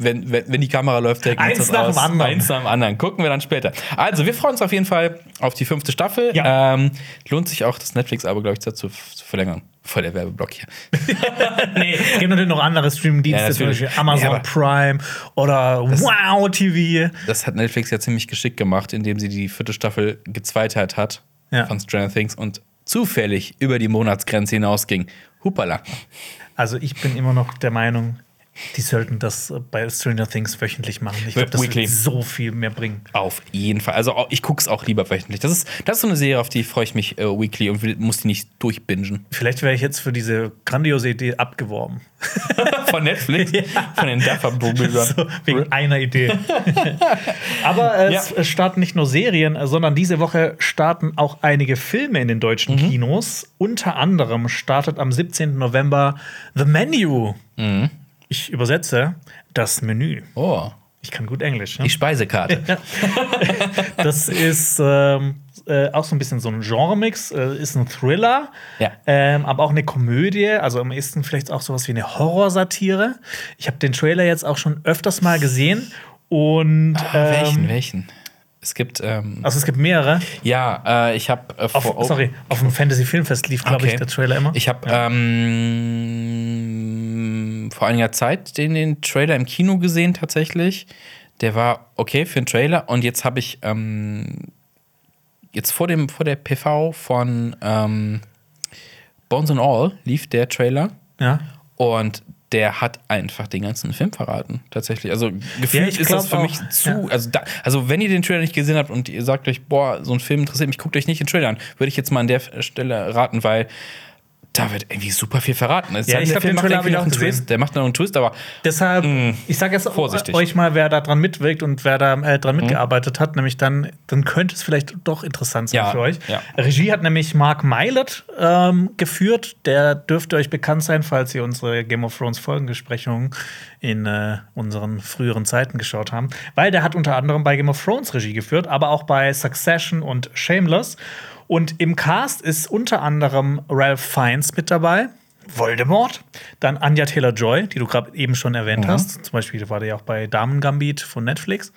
Wenn, wenn, wenn die Kamera läuft, der Eins das nach dem aus. anderen. Eins nach dem anderen. Gucken wir dann später. Also, wir freuen uns auf jeden Fall auf die fünfte Staffel. Ja. Ähm, lohnt sich auch, das Netflix-Abo, glaube ich, dazu zu verlängern. Voll der Werbeblock hier. nee, es gibt natürlich noch andere Streamingdienste, Ja, zum. Beispiel Amazon Ja, Prime oder Wow TV. Das hat Netflix ja ziemlich geschickt gemacht, indem sie die vierte Staffel gezweitert hat Ja. von Stranger Things und zufällig über die Monatsgrenze hinausging. Hupala. Also ich bin immer noch der Meinung, die sollten das bei Stranger Things wöchentlich machen. Ich glaube, das Weekly. wird so viel mehr bringen. Auf jeden Fall. Also ich gucke es auch lieber wöchentlich. Das ist, das ist so eine Serie, auf die freue ich mich äh, weekly und muss die nicht durchbingen. Vielleicht wäre ich jetzt für diese grandiose Idee abgeworben. Von Netflix, von den Duffer-Brüdern. So, wegen einer Idee. Aber äh, es Ja. starten nicht nur Serien, äh, sondern diese Woche starten auch einige Filme in den deutschen Mhm. Kinos. Unter anderem startet am 17. November The Menu. Mhm. Ich übersetze das Menü. Oh, Ich kann gut Englisch. Ne? die Speisekarte. Das ist ähm, äh, auch so ein bisschen so ein Genre-Mix. Äh, ist ein Thriller, Ja. ähm, aber auch eine Komödie. Also am ehesten vielleicht auch sowas wie eine Horrorsatire. Ich habe den Trailer jetzt auch schon öfters mal gesehen. Und Ah, welchen, ähm, welchen? Es gibt, ähm, also es gibt mehrere. ja, äh, ich habe äh, vor- sorry, auf dem Fantasy-Filmfest lief, glaube ich, Okay. der Trailer immer. Ich habe ähm, vor einiger Zeit den, den Trailer im Kino gesehen, tatsächlich. Der war okay für einen Trailer. Und jetzt habe ich ähm, jetzt vor, dem, vor der PV von ähm, Bones and All lief der Trailer. ja. Und der hat einfach den ganzen Film verraten, tatsächlich. Also gefühlt ich ist das für auch, mich zu. ja. Also, da, also, wenn ihr den Trailer nicht gesehen habt und ihr sagt euch, boah, so ein Film interessiert mich, guckt euch nicht den Trailer an, würde ich jetzt mal an der Stelle raten, weil da wird irgendwie super viel verraten. Es Ja, ich der glaub, den macht Trailer irgendwie hab noch ich einen auch gesehen. Twist. Der macht noch einen Twist, aber Deshalb, ich sage jetzt Vorsichtig. euch mal, wer da dran mitwirkt und wer da äh, Mhm. dran mitgearbeitet hat, nämlich dann, dann könnte es vielleicht doch interessant sein Ja, für euch. ja. Regie hat nämlich Mark Mylett ähm, geführt. Der dürfte euch bekannt sein, falls ihr unsere Game of Thrones Folgenbesprechungen in äh, unseren früheren Zeiten geschaut haben. Weil der hat unter anderem bei Game of Thrones Regie geführt, aber auch bei Succession und Shameless. Und im Cast ist unter anderem Ralph Fiennes mit dabei. Voldemort. Dann Anya Taylor-Joy, die du gerade eben schon erwähnt Mhm. hast. Zum Beispiel war der ja auch bei Damen Gambit von Netflix.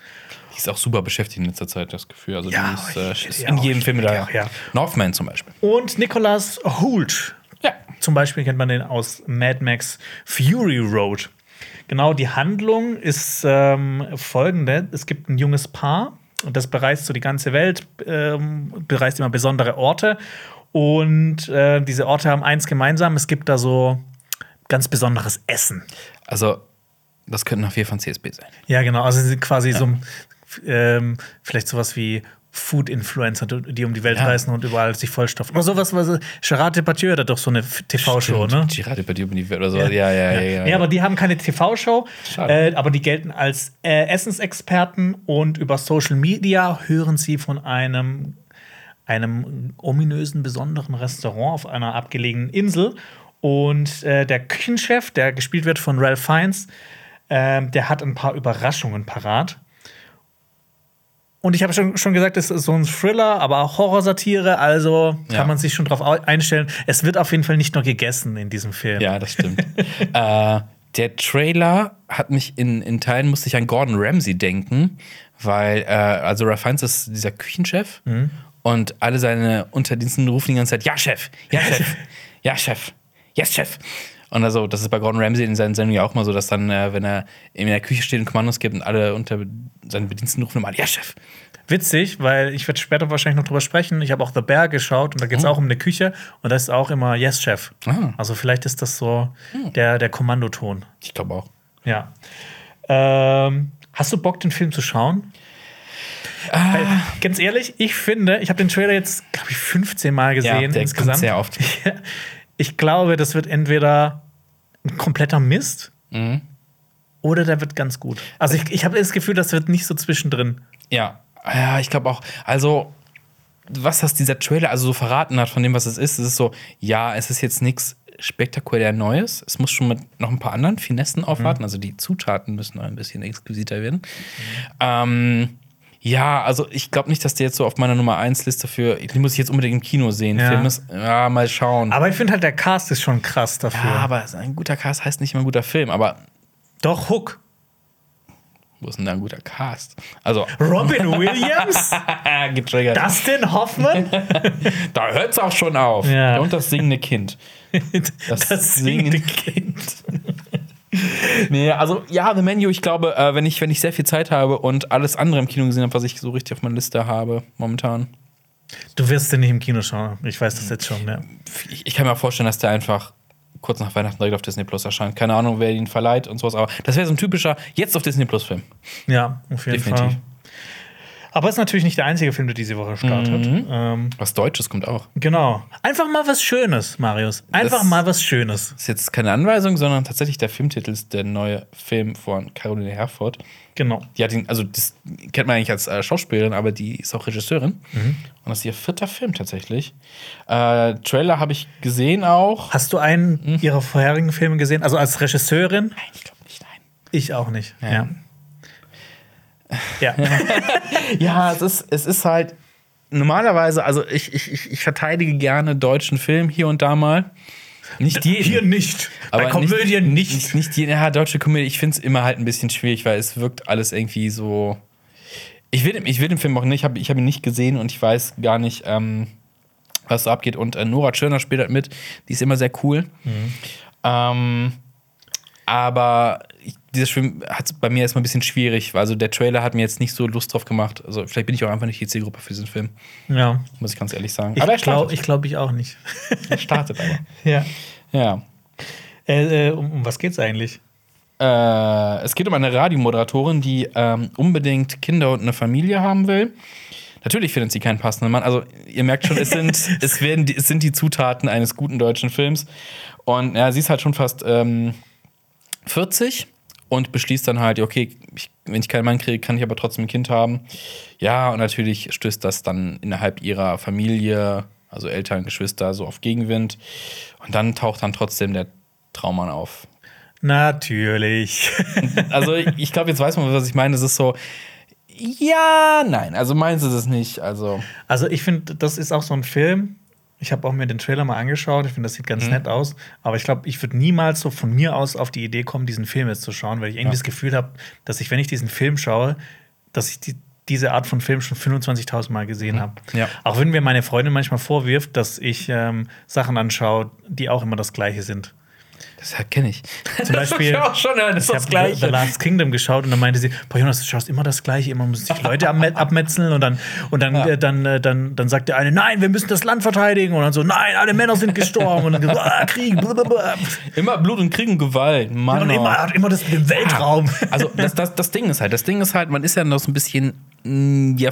die ist auch super beschäftigt in letzter Zeit, das Gefühl. Also, Ja, die ist, äh, ist in jedem Film da. ja, ja. Northman zum Beispiel. Und Nicholas Hoult. Ja. Zum Beispiel kennt man den aus Mad Max Fury Road. Genau, die Handlung ist ähm, folgende: Es gibt ein junges Paar das bereist so die ganze Welt, ähm, bereist immer besondere Orte. Und äh, diese Orte haben eins gemeinsam: Es gibt da so ganz besonderes Essen. Also, das könnten noch vier von CSB sein. Ja, genau. Also sie sind quasi so ähm, vielleicht sowas wie Food-Influencer, die um die Welt Ja. reisen und überall sich vollstopfen. Oder sowas, was Gerard Depardieu hat doch so eine TV-Show, ne? Bei dir über die Welt oder so. Ja, ja, ja. ja, ja, Nee, aber die haben keine TV-Show, äh, aber die gelten als äh, Essensexperten und über Social Media hören sie von einem, einem ominösen, besonderen Restaurant auf einer abgelegenen Insel. Und äh, der Küchenchef, der gespielt wird von Ralph Fiennes, ähm, der hat ein paar Überraschungen parat. Und ich habe schon, schon gesagt, es ist so ein Thriller, aber auch Horrorsatire, also kann Ja. man sich schon drauf au- einstellen. Es wird auf jeden Fall nicht nur gegessen in diesem Film. Ja, das stimmt. äh, der Trailer hat mich in, in Teilen, musste ich an Gordon Ramsay denken, weil, äh, also Ralph Fiennes ist dieser Küchenchef und alle seine Unterdiensten rufen die ganze Zeit, ja, Chef, ja, Chef, ja, Chef, yes, Chef. Und also, das ist bei Gordon Ramsay in seinen Sendungen ja auch mal so, dass dann, äh, wenn er in der Küche steht und Kommandos gibt und alle unter seinen Bediensten rufen immer, an, ja, Chef. Witzig, weil ich werde später wahrscheinlich noch drüber sprechen. Ich habe auch The Bear geschaut und da geht es auch um eine Küche und da ist auch immer Yes, Chef. Ah. Also vielleicht ist das so der, der Kommandoton. Ich glaube auch. Ja. Ähm, hast du Bock, den Film zu schauen? Weil, ganz ehrlich, ich finde, ich habe den Trailer jetzt, glaube ich, 15 Mal gesehen Ja, der insgesamt. kommt sehr oft. Ich glaube, das wird entweder ein kompletter Mist Mhm. oder der wird ganz gut. Also ich, ich habe das Gefühl, das wird nicht so zwischendrin. Ja, ja, ich glaube auch. Also, was das dieser Trailer also so verraten hat von dem, was es ist, es ist so, ja, es ist jetzt nichts spektakulär Neues. Es muss schon mit noch ein paar anderen Finessen aufwarten. Also die Zutaten müssen noch ein bisschen exquisiter werden. Ähm, ja, also ich glaube nicht, dass der jetzt so auf meiner Nummer 1 Liste für, die muss ich jetzt unbedingt im Kino sehen. Ja. Film ist, ja, mal schauen. Aber ich finde halt, der Cast ist schon krass dafür. ja, aber ein guter Cast heißt nicht immer ein guter Film. Aber Doch, Hook. wo ist denn da ein guter Cast? Also, Robin Williams? getriggert. Dustin Hoffman? Da hört es auch schon auf. Ja. Und das singende Kind. Das, singende Kind. Nee, also ja, The Menu, ich glaube, äh, wenn, ich, wenn ich sehr viel Zeit habe und alles andere im Kino gesehen habe, was ich so richtig auf meiner Liste habe momentan, Du wirst den nicht im Kino schauen. Ich weiß das jetzt schon, ja. ich, ich kann mir vorstellen, dass der einfach kurz nach Weihnachten direkt auf Disney Plus erscheint. Keine Ahnung, wer ihn verleiht und sowas, aber das wäre so ein typischer jetzt auf Disney Plus Film. Ja, auf jeden Definitiv. Fall. Aber es ist natürlich nicht der einzige Film, der diese Woche startet. Mhm. Ähm, Was Deutsches kommt auch. genau. Einfach mal was Schönes, Marius. Einfach Das- mal was Schönes. Das ist jetzt keine Anweisung, sondern tatsächlich der Filmtitel ist der neue Film von Caroline Herford. Genau. Die hat ihn, also das kennt man eigentlich als äh, Schauspielerin, aber die ist auch Regisseurin. Und das ist ihr vierter Film tatsächlich. Äh, Trailer habe ich gesehen auch. Hast du einen Mhm. ihrer vorherigen Filme gesehen? Also als Regisseurin? Nein, ich glaube nicht, nein. Ich auch nicht. Ja. Ja. Ja. Ja, es ist, es ist halt normalerweise, also ich, ich, ich, verteidige gerne deutschen Film hier und da mal. Nicht jeden. Hier nicht. Bei Komödien nicht. Nicht, nicht die, ja, deutsche Komödie. Ich finde es immer halt ein bisschen schwierig, weil es wirkt alles irgendwie so. Ich will, ich will den Film auch nicht, ich habe ich hab ihn nicht gesehen und ich weiß gar nicht, ähm, was so abgeht. Und äh, Nora Tschirner spielt halt mit, die ist immer sehr cool. Mhm. Ähm, aber ich, dieser Film hat es bei mir erstmal ein bisschen schwierig. Also der Trailer hat mir jetzt nicht so Lust drauf gemacht. Also vielleicht bin ich auch einfach nicht die Zielgruppe für diesen Film, Ja. muss ich ganz ehrlich sagen. Ich aber er glaube startet. ich, glaub, ich auch nicht. er startet aber. ja. Ja. Äh, äh, um, um was geht's eigentlich? Äh, es geht um eine Radiomoderatorin, die ähm, unbedingt Kinder und eine Familie haben will. Natürlich findet sie keinen passenden Mann. Also, ihr merkt schon, es sind, es werden die, es sind die Zutaten eines guten deutschen Films. Und ja, sie ist halt schon fast ähm, 40 und beschließt dann halt, okay, ich, wenn ich keinen Mann kriege, kann ich aber trotzdem ein Kind haben. Ja, und natürlich stößt das dann innerhalb ihrer Familie, also Eltern, Geschwister, so auf Gegenwind. Und dann taucht dann trotzdem der Traummann auf. Natürlich. Also ich, ich glaube, jetzt weiß man, was ich meine. Es ist so, ja, nein. Also meins ist es nicht. Also Also ich finde, das ist auch so ein Film. Ich habe auch mir den Trailer mal angeschaut. Ich finde, das sieht ganz nett aus. Aber ich glaube, ich würde niemals so von mir aus auf die Idee kommen, diesen Film jetzt zu schauen, weil ich irgendwie Ja. das Gefühl habe, dass ich, wenn ich diesen Film schaue, dass ich die, diese Art von Film schon 25.000 Mal gesehen habe. Ja. Auch wenn mir meine Freundin manchmal vorwirft, dass ich ähm, Sachen anschaue, die auch immer das Gleiche sind. Das kenne ich. Zum Beispiel, Das ist auch schon das, ist ich das habe Gleiche. The Last Kingdom geschaut und dann meinte sie, boah Jonas, du schaust immer das Gleiche, immer müssen sich Leute abme- abmetzeln und dann und dann, Ja. äh, dann, äh, dann dann sagt der eine, nein, wir müssen das Land verteidigen und dann so, nein, alle Männer sind gestorben und dann so, ah, Krieg, blablabla. Immer Blut und Krieg und Gewalt. Mann, und oh. immer hat immer das mit dem Weltraum. Also das, das, das Ding ist halt, das Ding ist halt, man ist ja noch so ein bisschen, mh, ja,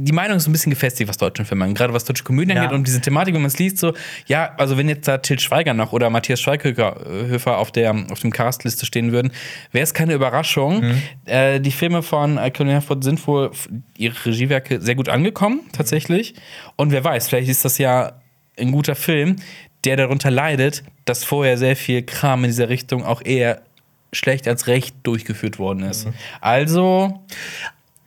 die Meinung ist ein bisschen gefestigt, was deutschen Filme angeht, gerade was deutsche Komödien Ja. angeht und diese Thematik, wenn man es liest, so, ja, also wenn jetzt da Til Schweiger noch oder Matthias Schweighöfer auf der auf dem Castliste stehen würden, wäre es keine Überraschung. Mhm. Äh, die Filme von äh, Colin Herford sind wohl ihre Regiewerke sehr gut angekommen, tatsächlich. Und wer weiß, vielleicht ist das ja ein guter Film, der darunter leidet, dass vorher sehr viel Kram in dieser Richtung auch eher schlecht als recht durchgeführt worden ist. Mhm. Also,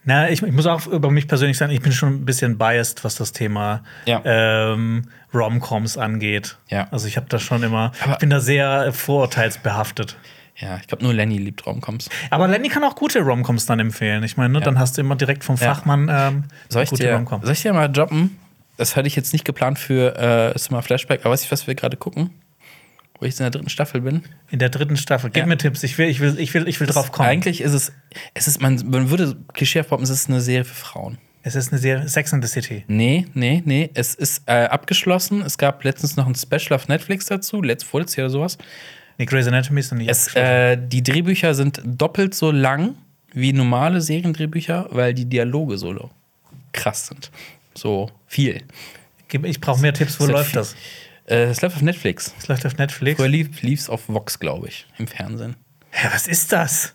Na, ich, ich muss auch über mich persönlich sagen, ich bin schon ein bisschen biased, was das Thema Ja. ähm, Romcoms angeht. Ja. Also ich habe da schon immer, Aber- ich bin da sehr vorurteilsbehaftet. ja, ich glaube nur Lenny liebt Romcoms. Aber Lenny kann auch gute Romcoms dann empfehlen. Ich meine, ne, Ja. dann hast du immer direkt vom. Fachmann ähm, Soll ich, gute dir, Romcom. soll ich dir mal droppen? Das hatte ich jetzt nicht geplant für äh, Summer Flashback, aber weißt du, was wir gerade gucken? Wo ich jetzt in der dritten Staffel bin. In der dritten Staffel. Gib Ja. mir Tipps. Ich will, ich will, ich will, ich will drauf kommen. Eigentlich ist es, es ist, man, man würde klischee poppen, es ist eine Serie für Frauen. es ist eine Serie Sex in the City. Nee, nee, nee. Es ist äh, abgeschlossen. Es gab letztens noch ein Special auf Netflix dazu, letzt, vorletztes Jahr oder sowas. Nee, Grey's Anatomy ist noch nicht Es, äh, die Drehbücher sind doppelt so lang wie normale Seriendrehbücher, weil die Dialoge so krass sind. So viel. Ich brauche mehr Tipps. Wo läuft das? Äh, Es läuft auf Netflix. Es läuft auf Netflix. Früher lief es auf Vox, glaube ich, im Fernsehen. Hä, was ist das?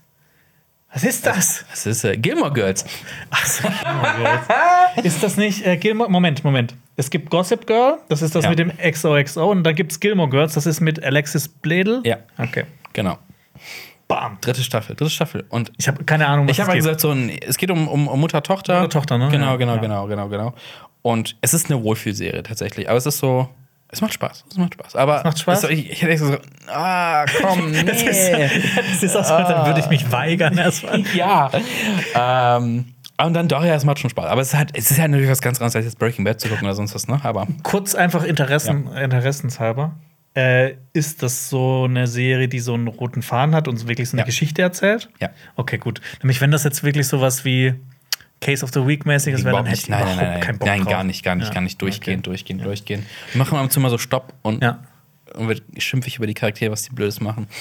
Was ist das? Das ist äh, Gilmore Girls. Ach so, ist das nicht äh, Gilmore? Moment, Moment. Es gibt Gossip Girl, das ist das Ja. mit dem XOXO, und dann gibt es Gilmore Girls, das ist mit Alexis Bledel. Ja. Okay. Genau. Bam. Dritte Staffel, dritte Staffel. Und Ich habe keine Ahnung, was ich habe es halt geht. gesagt, so ein, es geht um, um, um Mutter-Tochter. Mutter-Tochter, ne? Genau, genau, ja. genau, genau, genau. Und es ist eine Wohlfühlserie tatsächlich. Aber es ist so, es macht Spaß. Es macht Spaß. Aber macht Spaß? Es, ich, ich hätte echt so, ah, komm, nee. Das ist, das ist auch so, dann würde ich mich weigern erstmal. ja. ähm, und dann doch, ja, es macht schon Spaß. Aber es ist halt, es ist halt natürlich was ganz anderes, als jetzt Breaking Bad zu gucken oder sonst was, ne? Aber Kurz einfach Interessen, interessenshalber. Äh, ist das so eine Serie, die so einen roten Faden hat und wirklich so eine Ja. Geschichte erzählt? ja. Okay, gut. Nämlich, wenn das jetzt wirklich sowas wie Case of the Week mäßiges wäre, dann nicht. ich Nein, überhaupt nein, nein, keinen Bock nein drauf. gar nicht, gar nicht, Ja. gar nicht. Durchgehen, Okay. durchgehen, durchgehen. Wir machen ab und zu mal so Stopp und, Ja. und schimpfe ich über die Charaktere, was die Blödes machen.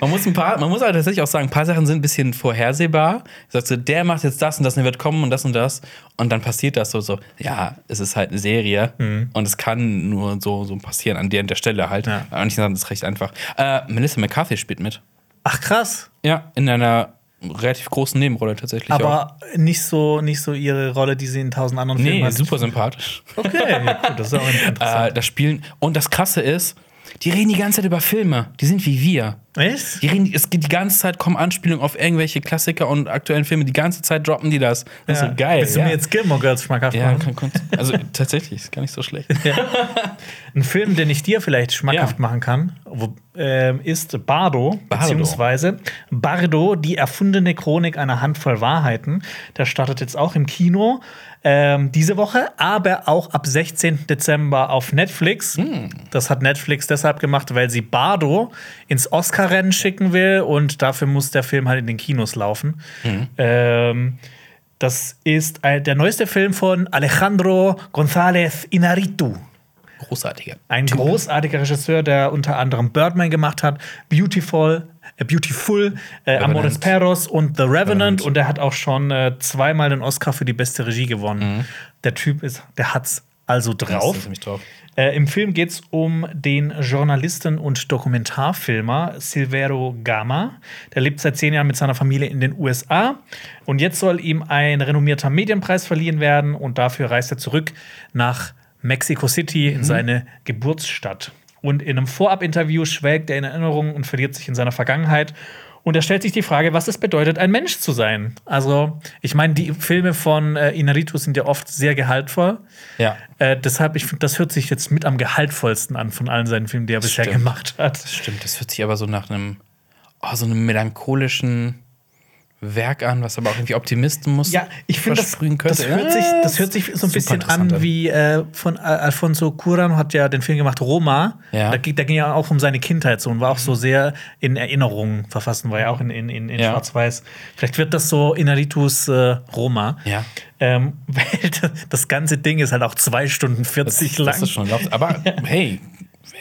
man muss ein paar, man muss aber tatsächlich auch sagen, ein paar Sachen sind ein bisschen vorhersehbar. Sagst du, der macht jetzt das und das und der wird kommen und das und das und dann passiert das so so. Ja, es ist halt eine Serie und es kann nur so so passieren an der und der Stelle halt. Ja. Und ich sage, das ist recht einfach. Äh, Melissa McCarthy spielt mit. Ach, krass. Ja, in einer relativ großen Nebenrolle tatsächlich. auch. Aber nicht so, nicht so ihre Rolle, die sie in tausend anderen Filmen Nee, hat. super sympathisch. Okay, ja, gut, das ist auch interessant. Äh, das Spielen. Und das Krasse ist, die reden die ganze Zeit über Filme. Die sind wie wir. Echt? Die reden, es geht die ganze Zeit, kommen Anspielungen auf irgendwelche Klassiker und aktuellen Filme. Die ganze Zeit droppen die das. Das ist so geil. Willst du ja. mir jetzt Gilmore Girls schmackhaft ja, machen? kann, kann, also tatsächlich, ist gar nicht so schlecht. Ein Film, den ich dir vielleicht schmackhaft Ja. machen kann, wo, ähm, ist Bardo, Bardo. beziehungsweise Bardo, die erfundene Chronik einer Handvoll Wahrheiten. Der startet jetzt auch im Kino ähm, diese Woche, aber auch ab 16. Dezember auf Netflix. Hm. Das hat Netflix deshalb gemacht, weil sie Bardo ins Oscar-Rennen schicken will und dafür muss der Film halt in den Kinos laufen. Hm. Ähm, das ist ein, der neueste Film von Alejandro González Inarritu. Großartiger. Ein Typ. großartiger Regisseur, der unter anderem Birdman gemacht hat, Beautiful, Beautiful, äh, Amores Perros und The Revenant. Revenant. Und er hat auch schon äh, zweimal den Oscar für die beste Regie gewonnen. Der Typ ist, der hat's also Das drauf. ist ziemlich drauf. Äh, Im Film geht es um den Journalisten und Dokumentarfilmer Silvero Gama. Der lebt seit zehn Jahren mit seiner Familie in den USA. Und jetzt soll ihm ein renommierter Medienpreis verliehen werden. Und dafür reist er zurück nach Mexico City in seine Geburtsstadt. Und in einem Vorab-Interview schwelgt er in Erinnerungen und verliert sich in seiner Vergangenheit. Und er stellt sich die Frage, was es bedeutet, ein Mensch zu sein. Also, ich meine, die Filme von äh, Inarritu sind ja oft sehr gehaltvoll. Ja. Äh, deshalb, ich finde, das hört sich jetzt mit am gehaltvollsten an von allen seinen Filmen, die er bisher stimmt. gemacht hat. Stimmt, das hört sich aber so nach einem, oh, so einem melancholischen Werk an, was aber auch irgendwie Optimismus Ja, ich finde, das, das, hört sich, das hört sich so ein bisschen an wie äh, von Al- Alfonso Cuarón hat ja den Film gemacht Roma. Ja. Da, ging- da ging ja auch um seine Kindheit so und war auch so sehr in Erinnerungen verfasst war ja auch in, in, in, in Ja. Schwarz-Weiß. Vielleicht wird das so Inaritus äh, Roma. Ja. Ähm, weil das ganze Ding ist halt auch zwei Stunden 40 das, lang. das ist schon. Aber hey,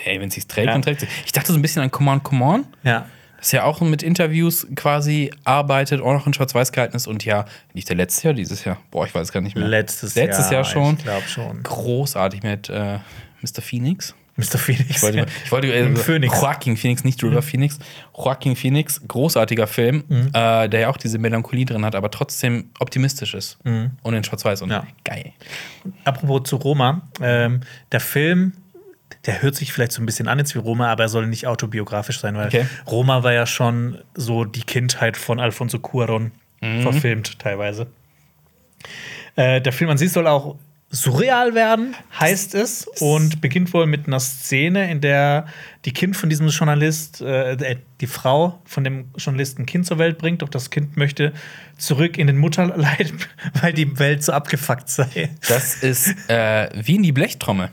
hey wenn es sich trägt, Ja. dann trägt sich. Ich dachte so ein bisschen an Come On, Come On. ja. Das ja auch mit Interviews quasi arbeitet, auch noch in Schwarz-Weiß gehalten ist. Und ja, nicht der letzte Jahr, dieses Jahr. Boah, ich weiß gar nicht mehr. Letztes, Letztes Jahr schon. Ich glaube schon. Großartig mit äh, Mr. Phoenix. Mr. Phoenix. Ich wollte, ich wollte äh, Phoenix. Joaquin Phoenix, nicht River Phoenix. Joaquin Phoenix, großartiger Film, Mhm. äh, der ja auch diese Melancholie drin hat, aber trotzdem optimistisch ist. Und in Schwarz-Weiß. Und Mhm. Ja. geil. Apropos zu Roma, ähm, der Film, der hört sich vielleicht so ein bisschen an jetzt wie Roma, aber er soll nicht autobiografisch sein, weil Okay. Roma war ja schon so die Kindheit von Alfonso Cuarón Mhm. verfilmt teilweise. Äh, der Film an sich soll auch surreal werden, heißt es, und beginnt wohl mit einer Szene, in der die Kind von diesem Journalist, äh, äh, die Frau von dem Journalisten ein Kind zur Welt bringt, doch das Kind möchte zurück in den Mutterleib, weil die Welt so abgefuckt sei. Das ist äh, wie in die Blechtrommel.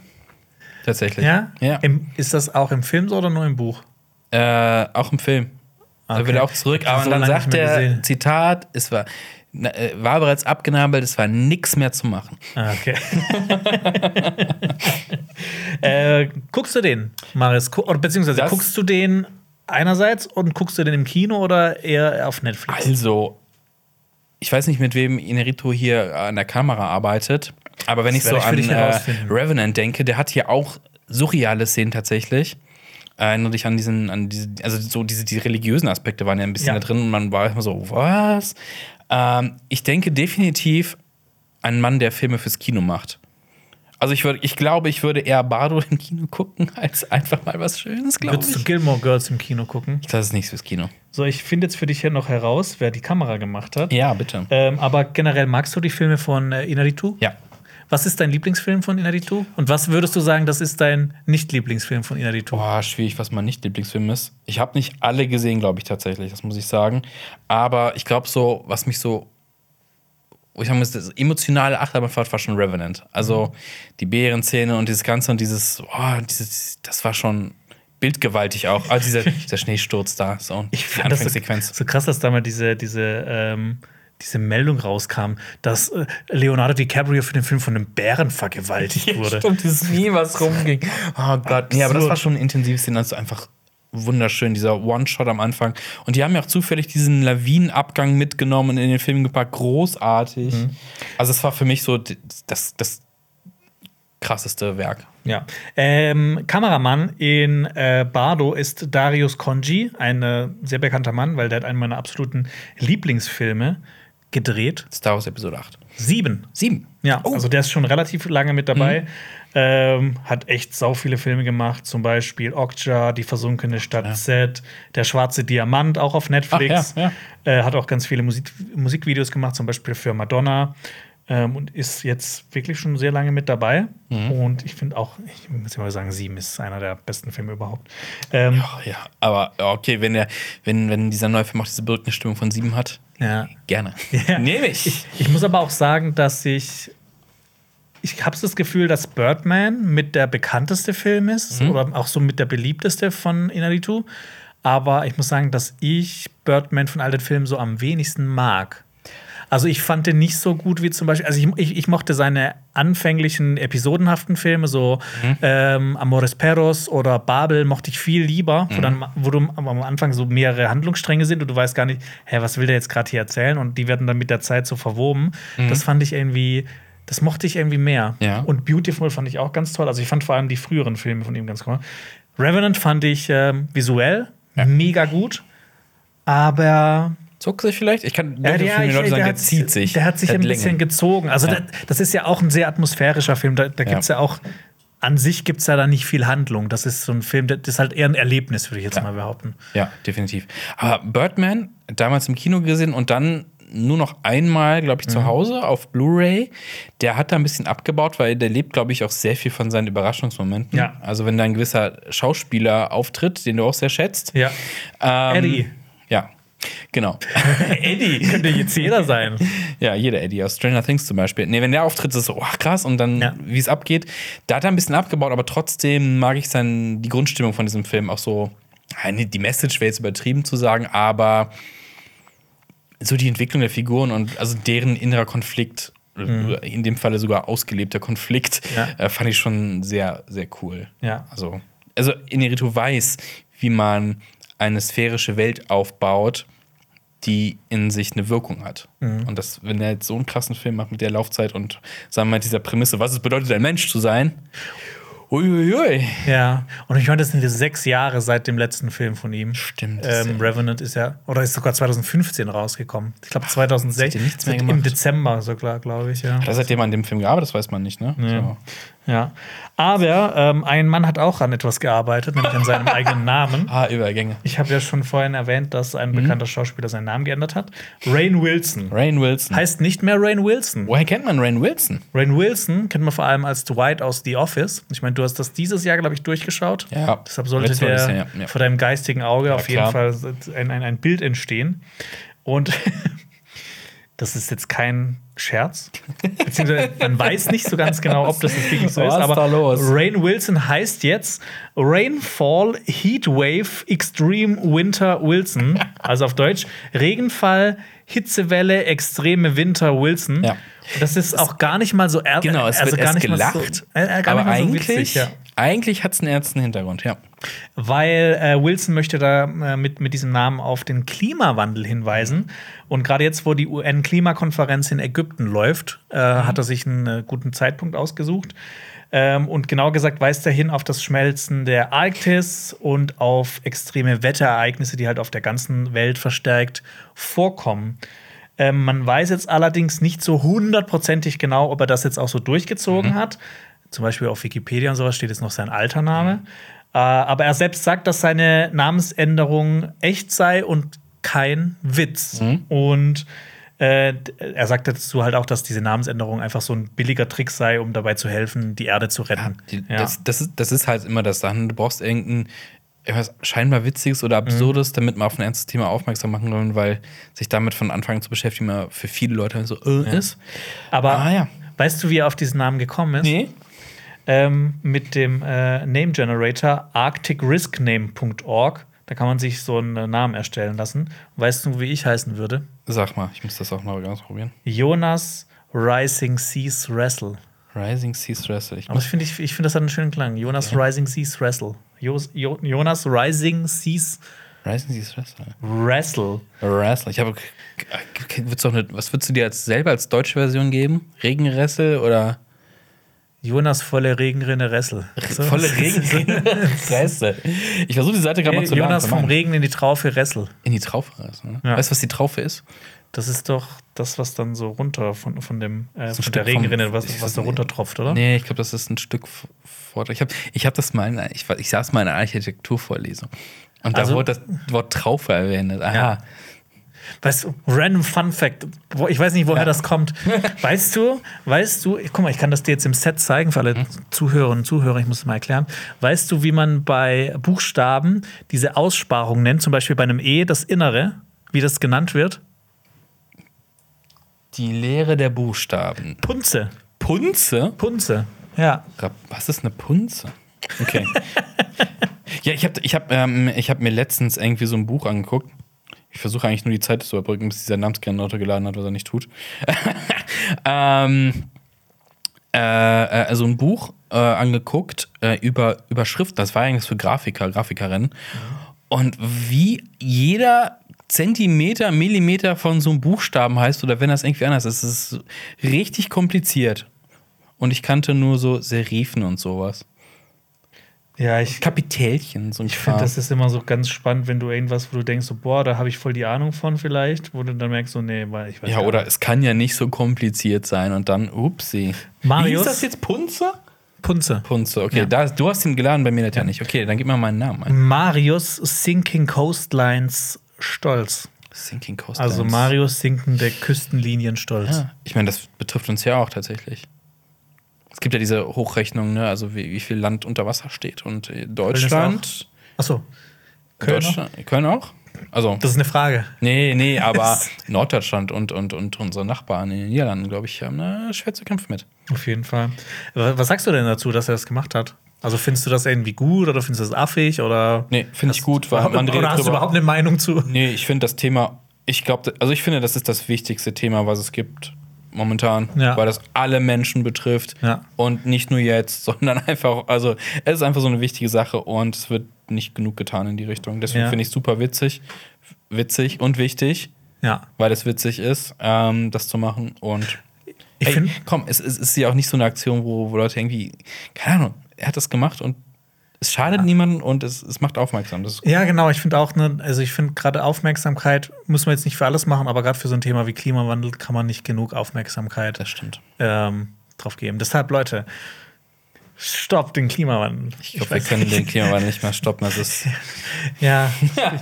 Tatsächlich. Ja? Ja. Im, ist das auch im Film so oder nur im Buch? Äh, auch im Film. Da Okay. will er auch zurück. Aber so dann sagt er. Zitat, es war, äh, war bereits abgenabelt, es war nichts mehr zu machen. Ah, okay. äh, guckst du den, Maris? Oder beziehungsweise Das- guckst du den einerseits und guckst du den im Kino oder eher auf Netflix? Also, ich weiß nicht, mit wem Inerito hier an der Kamera arbeitet, aber wenn Das ich so ich an äh. Revenant denke, der hat hier auch surreale Szenen tatsächlich. Erinnere dich an diesen, an diese, also so diese die religiösen Aspekte waren ja ein bisschen Ja. da drin und man war immer so, was? Ähm, ich denke definitiv ein Mann, der Filme fürs Kino macht. Also ich würde, ich glaube, ich würde eher Bardo im Kino gucken, als einfach mal was Schönes, glaube Würdest du ich. Gilmore Girls im Kino gucken? Ich das ist nichts fürs Kino. So, ich finde jetzt für dich hier noch heraus, wer die Kamera gemacht hat. Ja, bitte. Ähm, aber generell magst du die Filme von äh, Inaritu? Ja. Was ist dein Lieblingsfilm von Inaritu? Und was würdest du sagen, das ist dein Nicht-Lieblingsfilm von Inaritu? Boah, schwierig, was mein Nicht-Lieblingsfilm ist. Ich habe nicht alle gesehen, glaube ich tatsächlich, das muss ich sagen. Aber ich glaube so, was mich so, ich muss, das emotionale Achterbahnfahrt war schon Revenant. Also die Bärenszene und dieses Ganze und dieses, oh, dieses, das war schon bildgewaltig auch. Also dieser, dieser Schneesturz da, so und Ich die fand das so, Anfangssequenz. so krass, dass damals diese, diese, ähm, diese Meldung rauskam, dass äh, Leonardo DiCaprio für den Film von einem Bären vergewaltigt wurde. Stimmt, dieses Meme, was rumging. Oh Gott. Nee, aber das war schon ein intensives Szene, also einfach wunderschön, dieser One-Shot am Anfang. Und die haben ja auch zufällig diesen Lawinenabgang mitgenommen und in den Film gepackt. Großartig. Also, es war für mich so das, das krasseste Werk. Ja. Ähm, Kameramann in äh, Bardo ist Darius Conji, ein äh, sehr bekannter Mann, weil der hat einen meiner absoluten Lieblingsfilme gedreht. Star Wars Episode 8. Sieben. Sieben. Ja, Oh. also der ist schon relativ lange mit dabei. Ähm, hat echt sau viele Filme gemacht, zum Beispiel Okja, Die versunkene Stadt Z, Der schwarze Diamant, auch auf Netflix. Ach, ja, Äh, hat auch ganz viele Musik Musikvideos gemacht, zum Beispiel für Madonna. Ähm, und ist jetzt wirklich schon sehr lange mit dabei. Mhm. Und ich finde auch, ich muss mal sagen, Sieben ist einer der besten Filme überhaupt. Ähm, Oh, ja, aber okay, wenn, der, wenn, wenn dieser neue Film auch diese Stimmung von sieben hat, ja. gerne. Ja. Nehme ich. Ich muss aber auch sagen, dass ich. Ich habe das Gefühl, dass Birdman mit der bekannteste Film ist Mhm. oder auch so mit der beliebteste von Inaritu. Aber ich muss sagen, dass ich Birdman von all den Filmen so am wenigsten mag. Also ich fand den nicht so gut wie zum Beispiel, also ich, ich, ich mochte seine anfänglichen episodenhaften Filme, so Mhm. ähm, Amores Perros oder Babel, mochte ich viel lieber, Mhm. wo, dann, wo du am Anfang so mehrere Handlungsstränge sind und du weißt gar nicht, hä, was will der jetzt gerade hier erzählen? Und die werden dann mit der Zeit so verwoben. Das fand ich irgendwie, das mochte ich irgendwie mehr. Mhm. Ja. Und Beautiful fand ich auch ganz toll. Also ich fand vor allem die früheren Filme von ihm ganz cool. Revenant fand ich ähm, visuell mega gut, aber Zog sich vielleicht? Ich kann ja, ja, ich, Leute sagen, der, der zieht sich. Der hat sich Der ein hat bisschen gezogen. Also Ja. da, das ist ja auch ein sehr atmosphärischer Film. Da, da gibt es ja. auch, an sich gibt es ja da nicht viel Handlung. Das ist so ein Film, das ist halt eher ein Erlebnis, würde ich jetzt Ja. mal behaupten. Ja, definitiv. Aber Birdman, damals im Kino gesehen und dann nur noch einmal, glaube ich, Mhm. zu Hause auf Blu-ray. Der hat da ein bisschen abgebaut, weil der lebt, glaube ich, auch sehr viel von seinen Überraschungsmomenten. Ja. Also wenn da ein gewisser Schauspieler auftritt, den du auch sehr schätzt. Ja. Ähm, Eddie. Genau. Eddie. Könnte jetzt jeder sein. Ja, jeder Eddie aus Stranger Things zum Beispiel. Nee, wenn der auftritt, ist es so, oh, krass, und dann, Ja. wie es abgeht. Da hat er ein bisschen abgebaut, aber trotzdem mag ich sein, die Grundstimmung von diesem Film auch so. Die Message wäre jetzt übertrieben zu sagen, aber so die Entwicklung der Figuren und also deren innerer Konflikt, in dem Falle sogar ausgelebter Konflikt, Mhm. Ja. äh, fand ich schon sehr, sehr cool. Ja. Also, also Inarito weiß, wie man eine sphärische Welt aufbaut, die in sich eine Wirkung hat. Mhm. Und das, wenn er jetzt so einen krassen Film macht mit der Laufzeit und sagen wir mal dieser Prämisse, was es bedeutet, ein Mensch zu sein. Uiuiui. Ja. Und ich meine, das sind jetzt sechs Jahre seit dem letzten Film von ihm. Stimmt, Ähm, ja- Revenant ist ja, oder ist sogar 2015 rausgekommen. Ich glaube 2016. hat ja nichts mehr Im gemacht. Dezember sogar, glaube ich, ja. Hat er seitdem an dem Film gearbeitet? Das weiß man nicht, ne? So. Ja. Aber ähm, ein Mann hat auch an etwas gearbeitet, nämlich an seinem eigenen Namen. Ah, Übergänge. Ich habe ja schon vorhin erwähnt, dass Mhm. ein bekannter Schauspieler seinen Namen geändert hat. Rain Wilson. Rain Wilson. Heißt nicht mehr Rain Wilson. Woher kennt man Rain Wilson? Rain Wilson kennt man vor allem als Dwight aus The Office. Ich meine, du hast das dieses Jahr, glaube ich, durchgeschaut. Ja. Deshalb sollte der Jahr, ja, ja. vor deinem geistigen Auge auf jeden klar. Fall ein, ein, ein Bild entstehen. Und das ist jetzt kein Scherz. Beziehungsweise man weiß nicht so ganz genau, ob das jetzt wirklich so ist. Aber? Rain Wilson heißt jetzt Rainfall Heatwave Extreme Winter Wilson. Also auf Deutsch Regenfall, Hitzewelle, extreme Winter Wilson. Ja. Das ist auch gar nicht mal so er Genau, es also wird gar erst nicht mal gelacht. So, äh, äh, gar aber nicht mal so eigentlich, witzig, ja. eigentlich hat es einen ernsten Hintergrund, ja. Weil äh, Wilson möchte da äh, mit, mit diesem Namen auf den Klimawandel hinweisen. Und gerade jetzt, wo die UN-Klimakonferenz in Ägypten läuft, äh, hat er sich einen äh, guten Zeitpunkt ausgesucht. Ähm, und genau gesagt weist er hin auf das Schmelzen der Arktis und auf extreme Wetterereignisse, die halt auf der ganzen Welt verstärkt vorkommen. Ähm, man weiß jetzt allerdings nicht so hundertprozentig genau, ob er das jetzt auch so durchgezogen hat. Zum Beispiel auf Wikipedia und sowas steht jetzt noch sein alter Name. Äh, aber er selbst sagt, dass seine Namensänderung echt sei und kein Witz. Und äh, er sagt dazu halt auch, dass diese Namensänderung einfach so ein billiger Trick sei, um dabei zu helfen, die Erde zu retten. Die, Ja. das, das, ist, das ist halt immer das Sachen. Du brauchst irgendein etwas scheinbar Witziges oder Absurdes, Mhm. damit man auf ein ernstes Thema aufmerksam machen kann, weil sich damit von Anfang an zu beschäftigen immer für viele Leute so äh, ist. Aber Ah, ja. weißt du, wie er auf diesen Namen gekommen ist? Nee. ähm, mit dem äh, Name Generator arcticriskname.org. Da kann man sich so einen Namen erstellen lassen. Weißt du, wie ich heißen würde? Sag mal, ich muss das auch mal ganz probieren. Jonas Rising Seas Wrestle. Rising Seas Wrestle. Ich Aber ich finde, ich, ich find, das hat einen schönen Klang. Jonas Rising Seas Wrestle. Jos, jo, Jonas Rising Seas Rising Seas Wrestle. Wrestle. Wrestle. Ich habe. Was würdest du dir als, selber als deutsche Version geben? Regenressel oder Jonas volle Regenrinne Wrestle. So. volle Regenressel? Ich versuche die Seite gerade mal zu Jonas vom. Regen in die Traufe Wrestle. In die Traufe. Also, ne? Ja. Weißt du, was die Traufe ist? Das ist doch das, was dann so runter von, von, dem, äh, von der vom- Regenrinne, was, ich was weiß da runtertropft, oder? Nee, ich glaube, das ist ein Stück vor. Ich habe ich hab das mal, in, ich, ich saß mal in einer Architekturvorlesung. Und Also- da wurde das Wort Traufe erwähnt. Aha. Ja. Weißt du, random Fun Fact. Ich weiß nicht, woher Ja. das kommt. Weißt du, weißt du, guck mal, ich kann das dir jetzt im Set zeigen für alle Zuhörerinnen und Zuhörer, ich muss es mal erklären. Weißt du, wie man bei Buchstaben diese Aussparung nennt, zum Beispiel bei einem E, das Innere, wie das genannt wird? Die Lehre der Buchstaben. Punze. Punze? Punze. Ja. Was ist eine Punze? Okay. ja, ich habe ich hab, ähm, ich hab mir letztens irgendwie so ein Buch angeguckt. Ich versuche eigentlich nur die Zeit zu überbrücken, bis dieser Namenskenner runtergeladen hat, was er nicht tut. ähm, äh, äh, also ein Buch äh, angeguckt äh, über, über Schrift. Das war eigentlich für Grafiker, Grafikerinnen. Und wie jeder Zentimeter, Millimeter von so einem Buchstaben heißt oder wenn das irgendwie anders ist, ist es richtig kompliziert. Und ich kannte nur so Serifen und sowas. Ja, ich, Kapitälchen, so ein ich finde, das ist immer so ganz spannend, wenn du irgendwas, wo du denkst, so, boah, da habe ich voll die Ahnung von vielleicht, wo du dann merkst, so, nee, weil ich weiß Ja, oder nicht. es kann ja nicht so kompliziert sein und dann, upsie. Marius? Wie hieß das jetzt? Punze? Punze. Punze, okay. Ja. Da, du hast ihn geladen, bei mir das ja nicht. Okay, dann gib mal meinen Namen ein. Marius Sinking Coastlines Stolz. Sinking Coast. Also Marius sinkende Küstenlinien Stolz. Ja, ich meine, das betrifft uns ja auch tatsächlich. Gibt ja diese Hochrechnung, ne? also wie, wie viel Land unter Wasser steht. Und äh, Deutschland. Achso. Köln auch? Köln auch? Also, Das ist eine Frage. nee, nee, aber Norddeutschland und, und, und unsere Nachbarn in den Niederlanden, glaube ich, haben da schwer zu kämpfen mit. Auf jeden Fall. Was sagst du denn dazu, dass er das gemacht hat? Also findest du das irgendwie gut oder findest du das affig oder? Nee, finde ich gut, weil man oder redet hast du überhaupt eine Meinung zu? Nee, ich finde das Thema, ich glaube, also ich finde, das ist das wichtigste Thema, was es gibt momentan, Ja. weil das alle Menschen betrifft Ja. und nicht nur jetzt, sondern einfach, also es ist einfach so eine wichtige Sache und es wird nicht genug getan in die Richtung. Deswegen Ja. finde ich super witzig, witzig und wichtig, Ja. weil es witzig ist, ähm, das zu machen und Ich ey, finde, komm, es, es ist ja auch nicht so eine Aktion, wo, wo Leute irgendwie, keine Ahnung, er hat das gemacht und es schadet niemandem und es, es macht aufmerksam. Ist ja, genau. Ich finde auch, ne, also ich finde gerade Aufmerksamkeit muss man jetzt nicht für alles machen, aber gerade für so ein Thema wie Klimawandel kann man nicht genug Aufmerksamkeit das stimmt. ähm, drauf geben. Deshalb, Leute, stoppt den Klimawandel. Ich glaube, wir können den Klimawandel nicht mehr stoppen. Das ist Ja,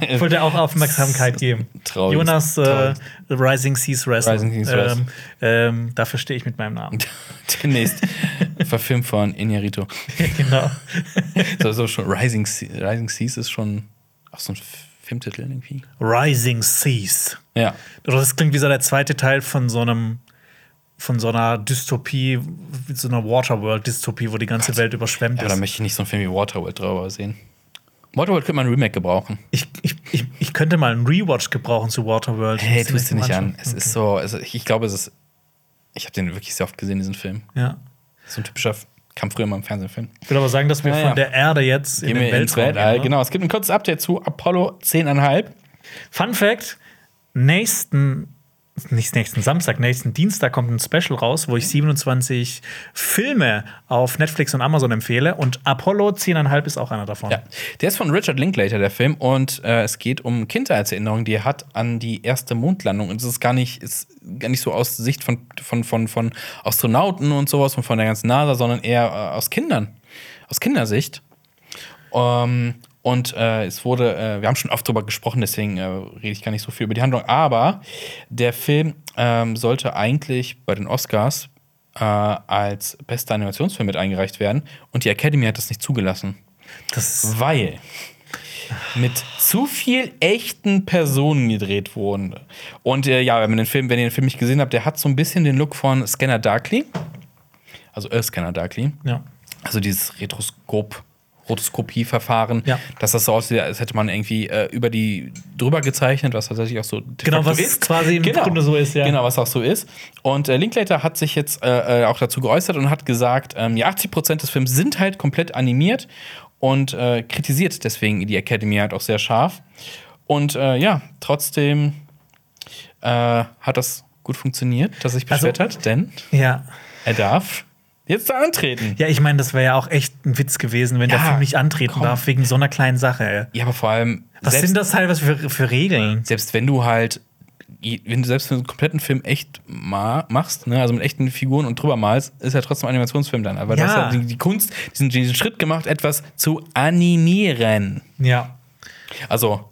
ich wollte auch Aufmerksamkeit geben. Traurig. Jonas äh. Rising Seas Wrestling. Rising Seas Wrestling. Ähm, ähm, dafür stehe ich mit meinem Namen. demnächst verfilmt von Iñárritu. genau. So, so schon Rising, Se- Rising Seas ist schon auch so ein Filmtitel irgendwie. Rising Seas. Ja. Oder das klingt wie so der zweite Teil von so einem von so einer Dystopie, so einer Waterworld-Dystopie, wo die ganze Welt überschwemmt da ist. möchte ich nicht so einen Film wie Waterworld drüber sehen. Waterworld könnte man ein Remake gebrauchen. Ich, ich, ich, ich könnte mal einen Rewatch gebrauchen zu Waterworld. Hey, tust du nicht an. Es ist so, also ich, glaube, es ist. Ich habe den wirklich sehr oft gesehen, diesen Film. Ja. So ein typischer, kam früher mal im Fernsehfilm. Ich will aber sagen, dass wir Ja, von ja. der Erde jetzt in Gehen den wir ins Weltraum Weltall. gehen, ne? Genau, es gibt ein kurzes Update zu Apollo 10,5. Fun Fact: Nächsten, nicht nächsten Samstag, nächsten Dienstag kommt ein Special raus, wo ich 27 Filme auf Netflix und Amazon empfehle. Und Apollo 10,5 ist auch einer davon. Ja, der ist von Richard Linklater, der Film, und äh, es geht um Kindheitserinnerungen, die er hat an die erste Mondlandung. Und es ist gar nicht, ist gar nicht so aus Sicht von, von, von, von Astronauten und sowas und von der ganzen NASA, sondern eher äh, aus Kindern, aus Kindersicht. Ähm, und äh, es wurde, äh, wir haben schon oft drüber gesprochen, deswegen äh, rede ich gar nicht so viel über die Handlung, aber der Film ähm, sollte eigentlich bei den Oscars äh, als bester Animationsfilm mit eingereicht werden und die Academy hat das nicht zugelassen. Das ist, Weil mit zu viel echten Personen gedreht wurden. Und äh, ja, wenn, den Film, wenn ihr den Film nicht gesehen habt, der hat so ein bisschen den Look von Scanner Darkly. Also Scanner Darkly. ja. Also dieses Retroskop. Rotoskopie-Verfahren, Ja. dass das so aussieht, als hätte man irgendwie äh, über die drüber gezeichnet, was tatsächlich auch so Genau, was quasi im Grunde so ist, ja. Genau, was auch so ist. Und äh, Linklater hat sich jetzt äh, äh, auch dazu geäußert und hat gesagt, ähm, ja, 80% des Films sind halt komplett animiert und äh, kritisiert deswegen die Academy halt auch sehr scharf. Und äh, ja, trotzdem äh, hat das gut funktioniert, dass sich Also- beschwert hat, denn Ja. er darf jetzt da antreten. Ja, ich meine, das wäre ja auch echt ein Witz gewesen, wenn der Ja, Film nicht antreten komm. darf, wegen so einer kleinen Sache. Ey. Ja, aber vor allem, Was selbst, sind das teilweise für, für Regeln? selbst wenn du halt, wenn du selbst für einen kompletten Film echt ma machst, ne, also mit echten Figuren und drüber malst, ist ja trotzdem ein Animationsfilm dann. Aber du Ja. hast ja die, die Kunst, diesen, diesen Schritt gemacht, etwas zu animieren. Ja. Also,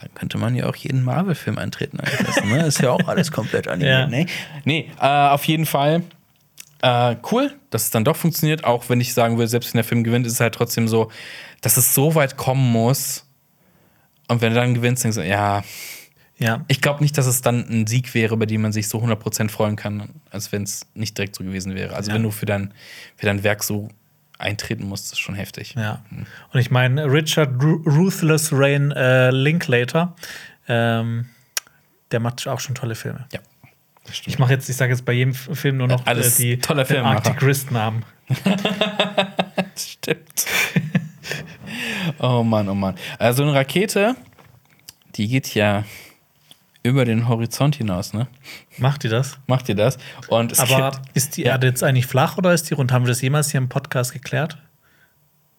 dann könnte man ja auch jeden Marvel-Film eintreten lassen. Ne? Ist ja auch alles komplett animiert. Ja. Ne? Nee, äh, auf jeden Fall äh, cool, dass es dann doch funktioniert. Auch wenn ich sagen würde, selbst wenn der Film gewinnt, ist es halt trotzdem so, dass es so weit kommen muss. Und wenn du dann gewinnst, denkst du, ja, Ja. ich glaube nicht, dass es dann ein Sieg wäre, über den man sich so 100% freuen kann, als wenn es nicht direkt so gewesen wäre. Also, Ja. wenn du für dein, für dein Werk so eintreten musst, ist schon heftig. Ja. Und ich meine, Richard Ru Ruthless Rain äh, Linklater Ähm, der macht auch schon tolle Filme. Ja. Ich mache jetzt, ich sage jetzt bei jedem Film nur noch Alles äh, die toller Filmemacher. Arctic Wrist Namen. Stimmt. oh Mann, oh Mann. Also eine Rakete, die geht ja über den Horizont hinaus, ne? Macht ihr das? Macht ihr das? Und Aber gibt, ist die Ja. Erde jetzt eigentlich flach oder ist die rund? Haben wir das jemals hier im Podcast geklärt?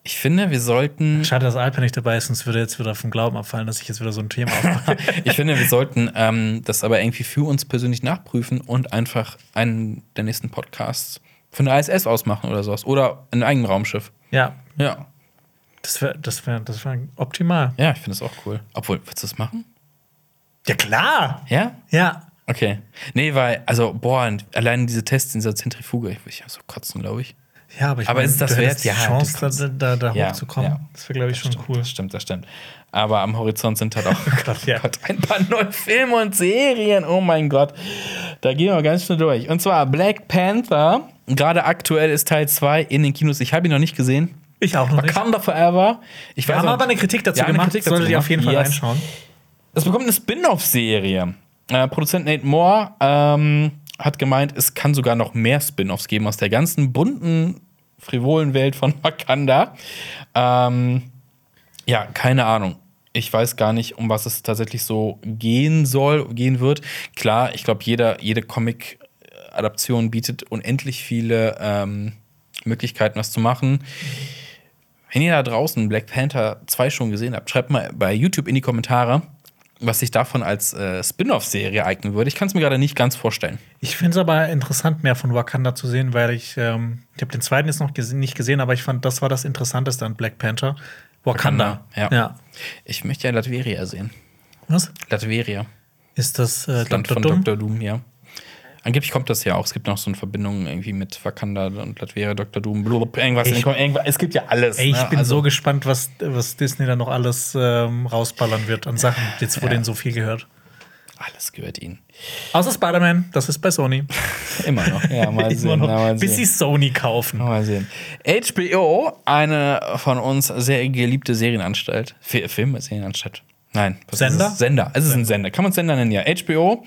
Ich finde, wir sollten, Schade, dass Alper nicht dabei ist, sonst würde jetzt wieder vom Glauben abfallen, dass ich jetzt wieder so ein Thema aufmache. ich finde, wir sollten ähm, das aber irgendwie für uns persönlich nachprüfen und einfach einen der nächsten Podcasts von der ISS ausmachen oder sowas. Oder ein eigenes Raumschiff. ja, Ja. das wäre das wär, das wär optimal. Ja, ich finde das auch cool. Obwohl, willst du das machen? Ja, klar. Ja? Ja. Okay. Nee, weil, also, boah, allein diese Tests in dieser Zentrifuge, ich will ja so kotzen, glaube ich. Ja, aber ich Aber meine, ist das du wert? die Ja, Chance, da, da, da Ja, hochzukommen. ja. Das wäre, glaube ich, schon stimmt, cool. Das stimmt, das stimmt. Aber am Horizont sind halt auch Gott, ja. Gott, ein paar neue Filme und Serien. Oh mein Gott. Da gehen wir ganz schnell durch. Und zwar Black Panther. Gerade aktuell ist Teil 2 in den Kinos. Ich habe ihn noch nicht gesehen. Ich auch noch nicht. Wakanda Forever. Ich Wir weiß haben auch- aber eine Kritik dazu Ja, eine gemacht. Kritik dazu Solltet ihr auf jeden Fall. Yes. reinschauen. Es bekommt eine Spin-off-Serie. Äh, Produzent Nate Moore ähm, hat gemeint, es kann sogar noch mehr Spin-offs geben aus der ganzen bunten, frivolen Welt von Wakanda. Ähm, ja, keine Ahnung. Ich weiß gar nicht, um was es tatsächlich so gehen soll, gehen wird. Klar, ich glaube, jeder, jede Comic-Adaption bietet unendlich viele ähm, Möglichkeiten, was zu machen. Wenn ihr da draußen Black Panther 2 schon gesehen habt, schreibt mal bei YouTube in die Kommentare, was sich davon als äh, Spin-off-Serie eignen würde. Ich kann es mir gerade nicht ganz vorstellen. Ich finde es aber interessant, mehr von Wakanda zu sehen, weil ich, ähm, ich habe den zweiten jetzt noch gese nicht gesehen, aber ich fand, das war das Interessanteste an Black Panther. Wakanda. Wakanda, ja. Ich möchte ja Latveria sehen. Was? Latveria. Ist das äh, Das Land Dr. von Doom? Dr. Doom, ja. Angeblich kommt das ja auch. Es gibt noch so eine Verbindung irgendwie mit Wakanda und Latveria, Dr. Doom, blub, irgendwas. Ich- irgendwas. Es gibt ja alles. Ey, ich ne? bin Also- so gespannt, was, was Disney da noch alles ähm, rausballern wird an Sachen. Jetzt wurde Ja. ihnen so viel gehört. Alles gehört ihnen. Außer Spider-Man, das ist bei Sony. Immer noch. Ja, mal sehen. noch, mal bis sie sehen. Sony kaufen. Mal sehen. HBO, eine von uns sehr geliebte Serienanstalt. Fi- Film, Serienanstalt. Nein. Sender? es? Sender. Es ist ein Sender. Kann man Sender nennen, ja. HBO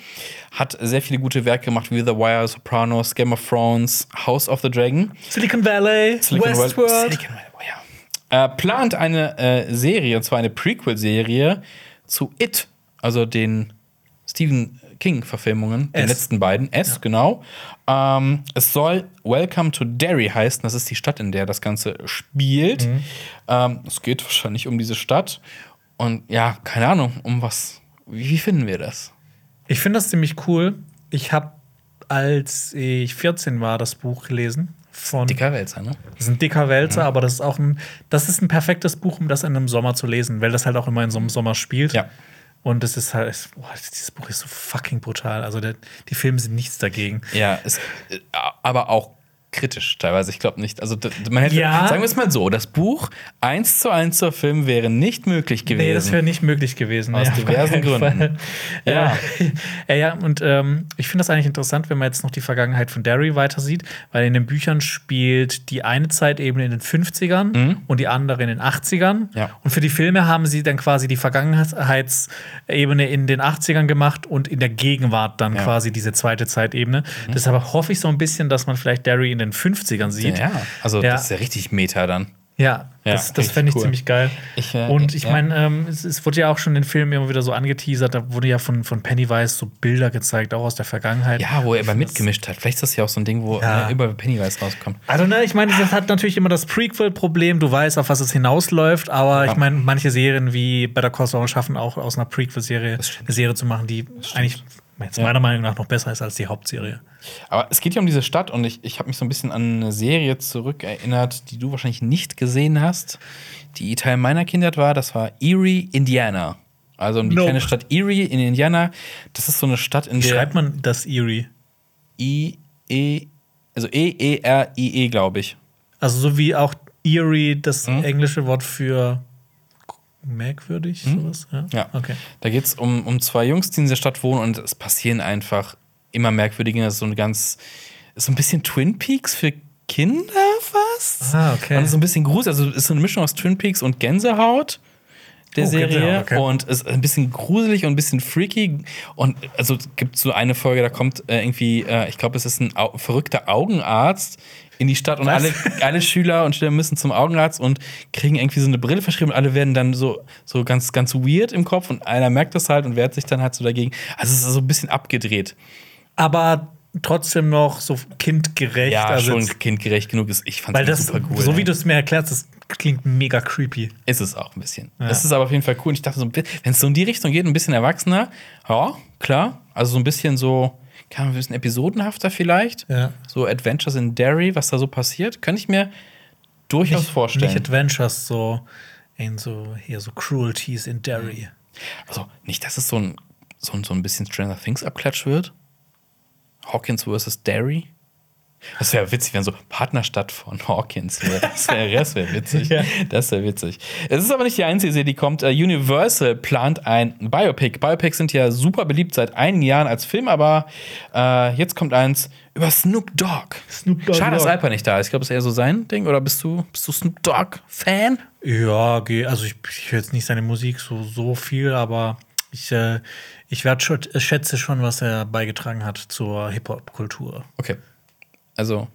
hat sehr viele gute Werke gemacht, wie The Wire, Sopranos, Game of Thrones, House of the Dragon. Silicon Valley, Silicon Westworld. Silicon Valley, oh ja. Äh, plant eine äh, Serie, und zwar eine Prequel-Serie zu It, also den Stephen King-Verfilmungen, den letzten beiden. S, genau. Ähm, es soll Welcome to Derry heißen. Das ist die Stadt, in der das Ganze spielt. Mhm. Ähm, es geht wahrscheinlich um diese Stadt. Und ja, keine Ahnung, um was. Wie, finden wir das? Ich finde das ziemlich cool. Ich habe, als ich 14 war, das Buch gelesen. Von, Dicker Wälzer, ne? das ist ein dicker Wälzer, aber das ist auch ein, das ist ein perfektes Buch, um das in einem Sommer zu lesen, weil das halt auch immer in so einem Sommer spielt. Ja. Und es ist halt, boah, dieses Buch ist so fucking brutal. Also der, die Filme sind nichts dagegen. Ja, es, äh, aber auch kritisch teilweise. Ich glaube nicht. Also, man hätte, Ja. sagen wir es mal so: Das Buch eins zu eins zur Film wäre nicht möglich gewesen. Nee, das wäre nicht möglich gewesen. Aus auf diversen Gründen. Ja. Ja. ja, und ähm, ich finde das eigentlich interessant, wenn man jetzt noch die Vergangenheit von Derry weiter sieht, weil in den Büchern spielt die eine Zeitebene in den 50ern und die andere in den 80ern. Mhm. Ja. Und für die Filme haben sie dann quasi die Vergangenheitsebene in den 80ern gemacht und in der Gegenwart dann Ja. Mhm. quasi diese zweite Zeitebene. Deshalb hoffe ich so ein bisschen, dass man vielleicht Derry in den 50ern sieht. ja, also Ja. das ist ja richtig Meta dann. Ja, Ja, das, fände ich cool. ziemlich geil. Ich, äh, und ich ja. meine, ähm, es, es wurde ja auch schon in den Filmen immer wieder so angeteasert, da wurde ja von, von Pennywise so Bilder gezeigt, auch aus der Vergangenheit. Ja, wo er aber mitgemischt hat. Vielleicht ist das ja auch so ein Ding, wo Ja. äh, über Pennywise rauskommt. Also, ne, ich meine, das hat natürlich immer das Prequel-Problem, du weißt, auf was es hinausläuft, aber Ja. ich meine, manche Serien wie Better Call Saul schaffen auch aus einer Prequel-Serie eine Serie zu machen, die eigentlich jetzt Ja. meiner Meinung nach noch besser ist als die Hauptserie. Aber es geht ja um diese Stadt und ich, ich habe mich so ein bisschen an eine Serie zurückerinnert, die du wahrscheinlich nicht gesehen hast, die Teil meiner Kindheit war. Das war Erie, Indiana. Also um die Nope. kleine Stadt Erie in Indiana. Das ist so eine Stadt, in Wie der schreibt man das Erie? I, E, also E-E-R-I-E, glaube ich. Also, so wie auch Erie das Mhm. englische Wort für merkwürdig, sowas? Ja. Ja. Okay. Da geht es um, um zwei Jungs, die in dieser Stadt wohnen und es passieren einfach immer merkwürdige. Das ist so eine ganz, ist so ein bisschen Twin Peaks für Kinder fast. Ah, okay. Und so ein bisschen Grusel. Also ist so eine Mischung aus Twin Peaks und Gänsehaut. der Oh, Serie ja, okay. und ist ein bisschen gruselig und ein bisschen freaky und also es gibt so eine Folge, da kommt äh, irgendwie, äh, ich glaube, es ist ein Au verrückter Augenarzt in die Stadt und Was? alle, alle Schüler und Schüler müssen zum Augenarzt und kriegen irgendwie so eine Brille verschrieben und alle werden dann so, so ganz, ganz weird im Kopf und einer merkt das halt und wehrt sich dann halt so dagegen. Also es ist so ein bisschen abgedreht. Aber trotzdem noch so kindgerecht. Ja, also schon jetzt- kindgerecht genug ist. Ich fand es super cool. so ne? wie du es mir erklärst, das klingt mega creepy. Ist es auch ein bisschen. Ja. Es ist aber auf jeden Fall cool. Und ich dachte so, wenn es so in die Richtung geht, ein bisschen erwachsener, ja, klar. Also so ein bisschen so, kann man ein bisschen episodenhafter vielleicht. Ja. So Adventures in Derry, was da so passiert, könnte ich mir durchaus vorstellen. Nicht Adventures, so, in so hier so Cruelties in Derry. also nicht, dass es so ein, so ein, so ein bisschen Stranger Things Abklatsch wird. Hawkins vs. Derry. Das wäre witzig, wenn so Partnerstadt von Hawkins wäre. Das wäre wär witzig. Ja. Das wäre witzig. Es ist aber nicht die einzige Serie, die kommt. Äh, Universal plant ein Biopic. Biopics sind ja super beliebt seit einigen Jahren als Film, aber äh, jetzt kommt eins über Snoop Dogg. Snoop Dogg. Schade, dass Alper nicht da ist. Ich glaube, das ist eher so sein Ding. Oder bist du, bist du Snoop Dogg-Fan? Ja, geh- also ich, ich höre jetzt nicht seine Musik so, so viel, aber ich, äh, ich werd schätze schon, was er beigetragen hat zur Hip-Hop-Kultur. Okay. Also,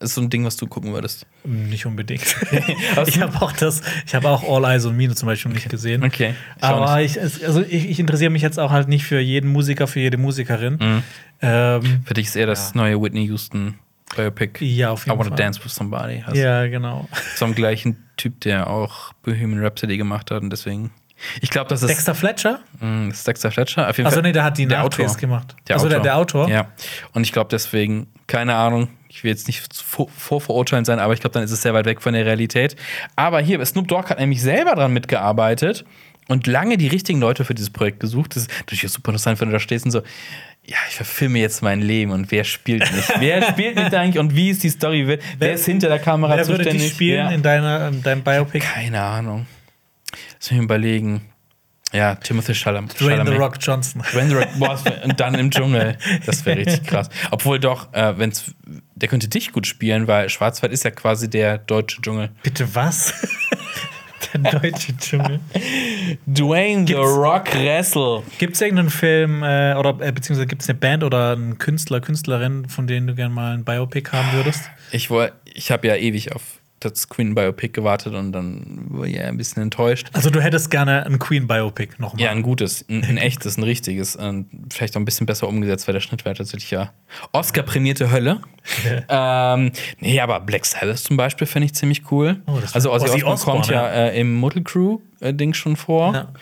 ist so ein Ding, was du gucken würdest. Nicht unbedingt. Ich habe auch das, ich habe auch All Eyes on Me zum Beispiel nicht gesehen. Okay. Ich Aber ich, also ich, ich interessiere mich jetzt auch halt nicht für jeden Musiker, für jede Musikerin. Mhm. Ähm, Für dich ist eher das neue Whitney Houston Biopic. ja, auf I jeden Wanna Fall. Dance with Somebody. Also Ja, genau. Zum gleichen Typ, der auch Bohemian Rhapsody gemacht hat und deswegen. Ich glaube, das ist, Dexter Fletcher? Mm, das ist Dexter Fletcher. Auf jeden Also Fall. nee, der hat die der Autor. gemacht. Der also Autor. Der, der Autor? Ja. Und ich glaube deswegen, keine Ahnung, ich will jetzt nicht vor- vorverurteilen sein, aber ich glaube, dann ist es sehr weit weg von der Realität. Aber hier, Snoop Dogg hat nämlich selber dran mitgearbeitet und lange die richtigen Leute für dieses Projekt gesucht. Das ist natürlich super interessant, wenn du da stehst und so, ja, ich verfilme jetzt mein Leben und wer spielt mich? wer spielt mich da eigentlich und wie ist die Story? Wer, wer ist hinter der Kamera Wer würde zuständig? dich spielen Wer- in, deiner, in deinem Biopic? keine Ahnung. Lass mich überlegen. Ja, Timothy Chalamet. Dwayne The. Rock Johnson. Dwayne The Rock, und dann im Dschungel. Das wäre richtig krass. Obwohl doch, äh, wenn's, der könnte dich gut spielen, weil Schwarzwald ist ja quasi der deutsche Dschungel. Bitte was? der deutsche Dschungel. Dwayne The Gibt's- Rock Wrestle. Gibt es irgendeinen Film äh, oder äh, beziehungsweise gibt es eine Band oder einen Künstler, Künstlerin, von denen du gerne mal ein Biopic haben würdest? Ich, woll- ich habe ja ewig auf das Queen Biopic gewartet und dann war ich ja ein bisschen enttäuscht. Also du hättest gerne ein Queen Biopic nochmal. Ja, ein gutes, ein, ein echtes, ein richtiges. Und vielleicht auch ein bisschen besser umgesetzt, weil der Schnitt war tatsächlich ja Oscar-prämierte Hölle. ähm, nee, aber Black Sabbath zum Beispiel finde ich ziemlich cool. Oh, also Ozzy, Osbourne kommt ja äh, im Motley Crew-Ding schon vor. Ja.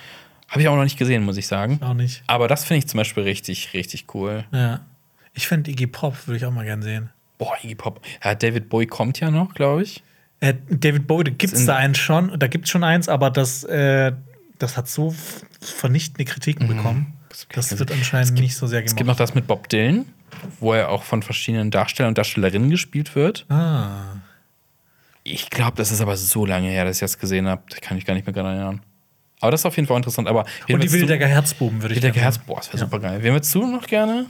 Habe ich auch noch nicht gesehen, muss ich sagen. Auch nicht. Aber das finde ich zum Beispiel richtig, richtig cool. Ja. Ich finde Iggy Pop würde ich auch mal gern sehen. Boah, Iggy Pop. Ja, David Bowie kommt ja noch, glaube ich. Äh, David Bowie, da gibt es da eins schon, da gibt es schon eins, aber das, äh, das hat so vernichtende Kritiken bekommen. Das wird anscheinend nicht so sehr Mhm. Es gibt noch gemacht. das mit Bob Dylan, wo er auch von verschiedenen Darstellern und Darstellerinnen gespielt wird. Ah. Ich glaube, das ist aber so lange her, dass ich das gesehen habe. Da kann ich gar nicht mehr dran erinnern. Aber das ist auf jeden Fall interessant. Aber Und die Wildecker Herzbuben würde ich Wildecker gerne Herz, boah, das wäre super geil. Wen würdest du noch gerne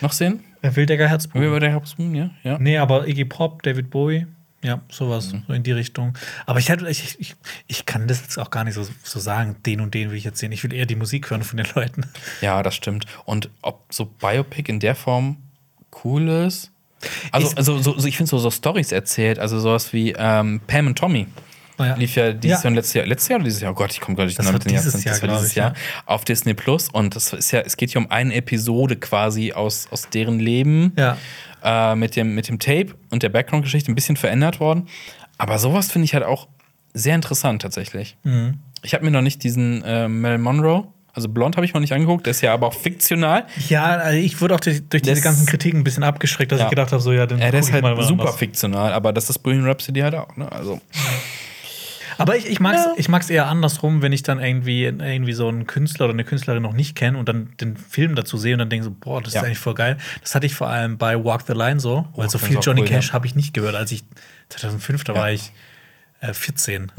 noch sehen? Äh, Wildecker Herzbuben. der Herzbuben, ja? ja. Nee, aber Iggy Pop, David Bowie, ja, sowas, Mhm. so in die Richtung. Aber ich, ich, ich, ich kann das jetzt auch gar nicht so, so sagen, den und den will ich jetzt sehen. Ich will eher die Musik hören von den Leuten. Ja, das stimmt. Und ob so Biopic in der Form cool ist? Also, Ich- also so, so, ich finde so, so Stories erzählt, also sowas wie ähm, Pam und Tommy. Naja. Lief ja dieses Ja. Jahr und letztes Jahr. Letztes Jahr oder dieses Jahr? Oh Gott, ich komme gar nicht genau mit den Jahren. Jahr, Das war dieses ich, Jahr ja. auf Disney Plus. Und das ist ja, es geht hier um eine Episode quasi aus, aus deren Leben. Ja. äh, mit, dem, mit dem Tape und der Background-Geschichte ein bisschen verändert worden. Aber sowas finde ich halt auch sehr interessant tatsächlich. Mhm. Ich habe mir noch nicht diesen äh, Mel Monroe, also Blond habe ich noch nicht angeguckt, der ist ja aber auch fiktional. Ja, also ich wurde auch durch, durch diese ganzen Kritiken ein bisschen abgeschreckt, dass Ja. ich gedacht habe, so ja, dann Ja, der ist halt super anderes. fiktional, aber das ist Bohemian Rhapsody halt auch. Ne? Also, Aber ich, ich mag es Ja. ich mag's eher andersrum, wenn ich dann irgendwie, irgendwie so einen Künstler oder eine Künstlerin noch nicht kenne und dann den Film dazu sehe und dann denke so, boah, das Ja. ist eigentlich voll geil. Das hatte ich vor allem bei Walk the Line so, weil Walk so viel Johnny cool, Cash ja. habe ich nicht gehört, als ich 2005, da Ja. war ich äh, 14.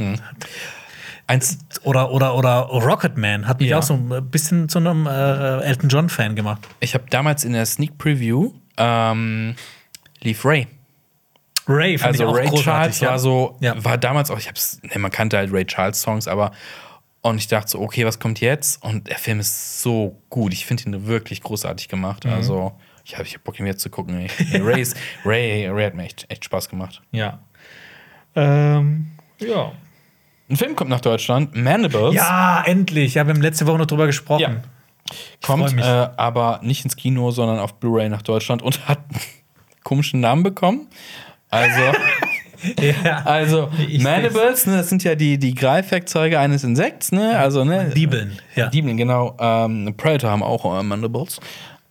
eins, Oder, oder, oder Rocketman hat mich Ja. auch so ein bisschen zu einem äh, Elton John-Fan gemacht. ich habe damals in der Sneak Preview ähm, lief Ray. Ray fand Also ich auch Ray großartig, Charles ja. war so, Ja. war damals auch, ich hab's, ne, man kannte halt Ray Charles Songs, aber Und ich dachte so, okay, was kommt jetzt? Und der Film ist so gut. Ich finde ihn wirklich großartig gemacht. Mhm. Also, ich habe ich hab Bock, ihn jetzt zu gucken. Ey. Ray, ist- Ray, Ray hat mir echt, echt Spaß gemacht. Ja. Ähm, ja. Ein Film kommt nach Deutschland, Mandibles. Ja, endlich. Ja, wir haben letzte Woche noch drüber gesprochen. Ja. kommt äh, aber nicht ins Kino, sondern auf Blu-ray nach Deutschland und hat einen komischen Namen bekommen. Also, Ja. also Ich Mandibles, ne, das sind ja die, die Greifwerkzeuge eines Insekts, ne? Also, ne? Diebeln, ja. Diebeln, genau. Ähm, Predator haben auch äh, Mandibles.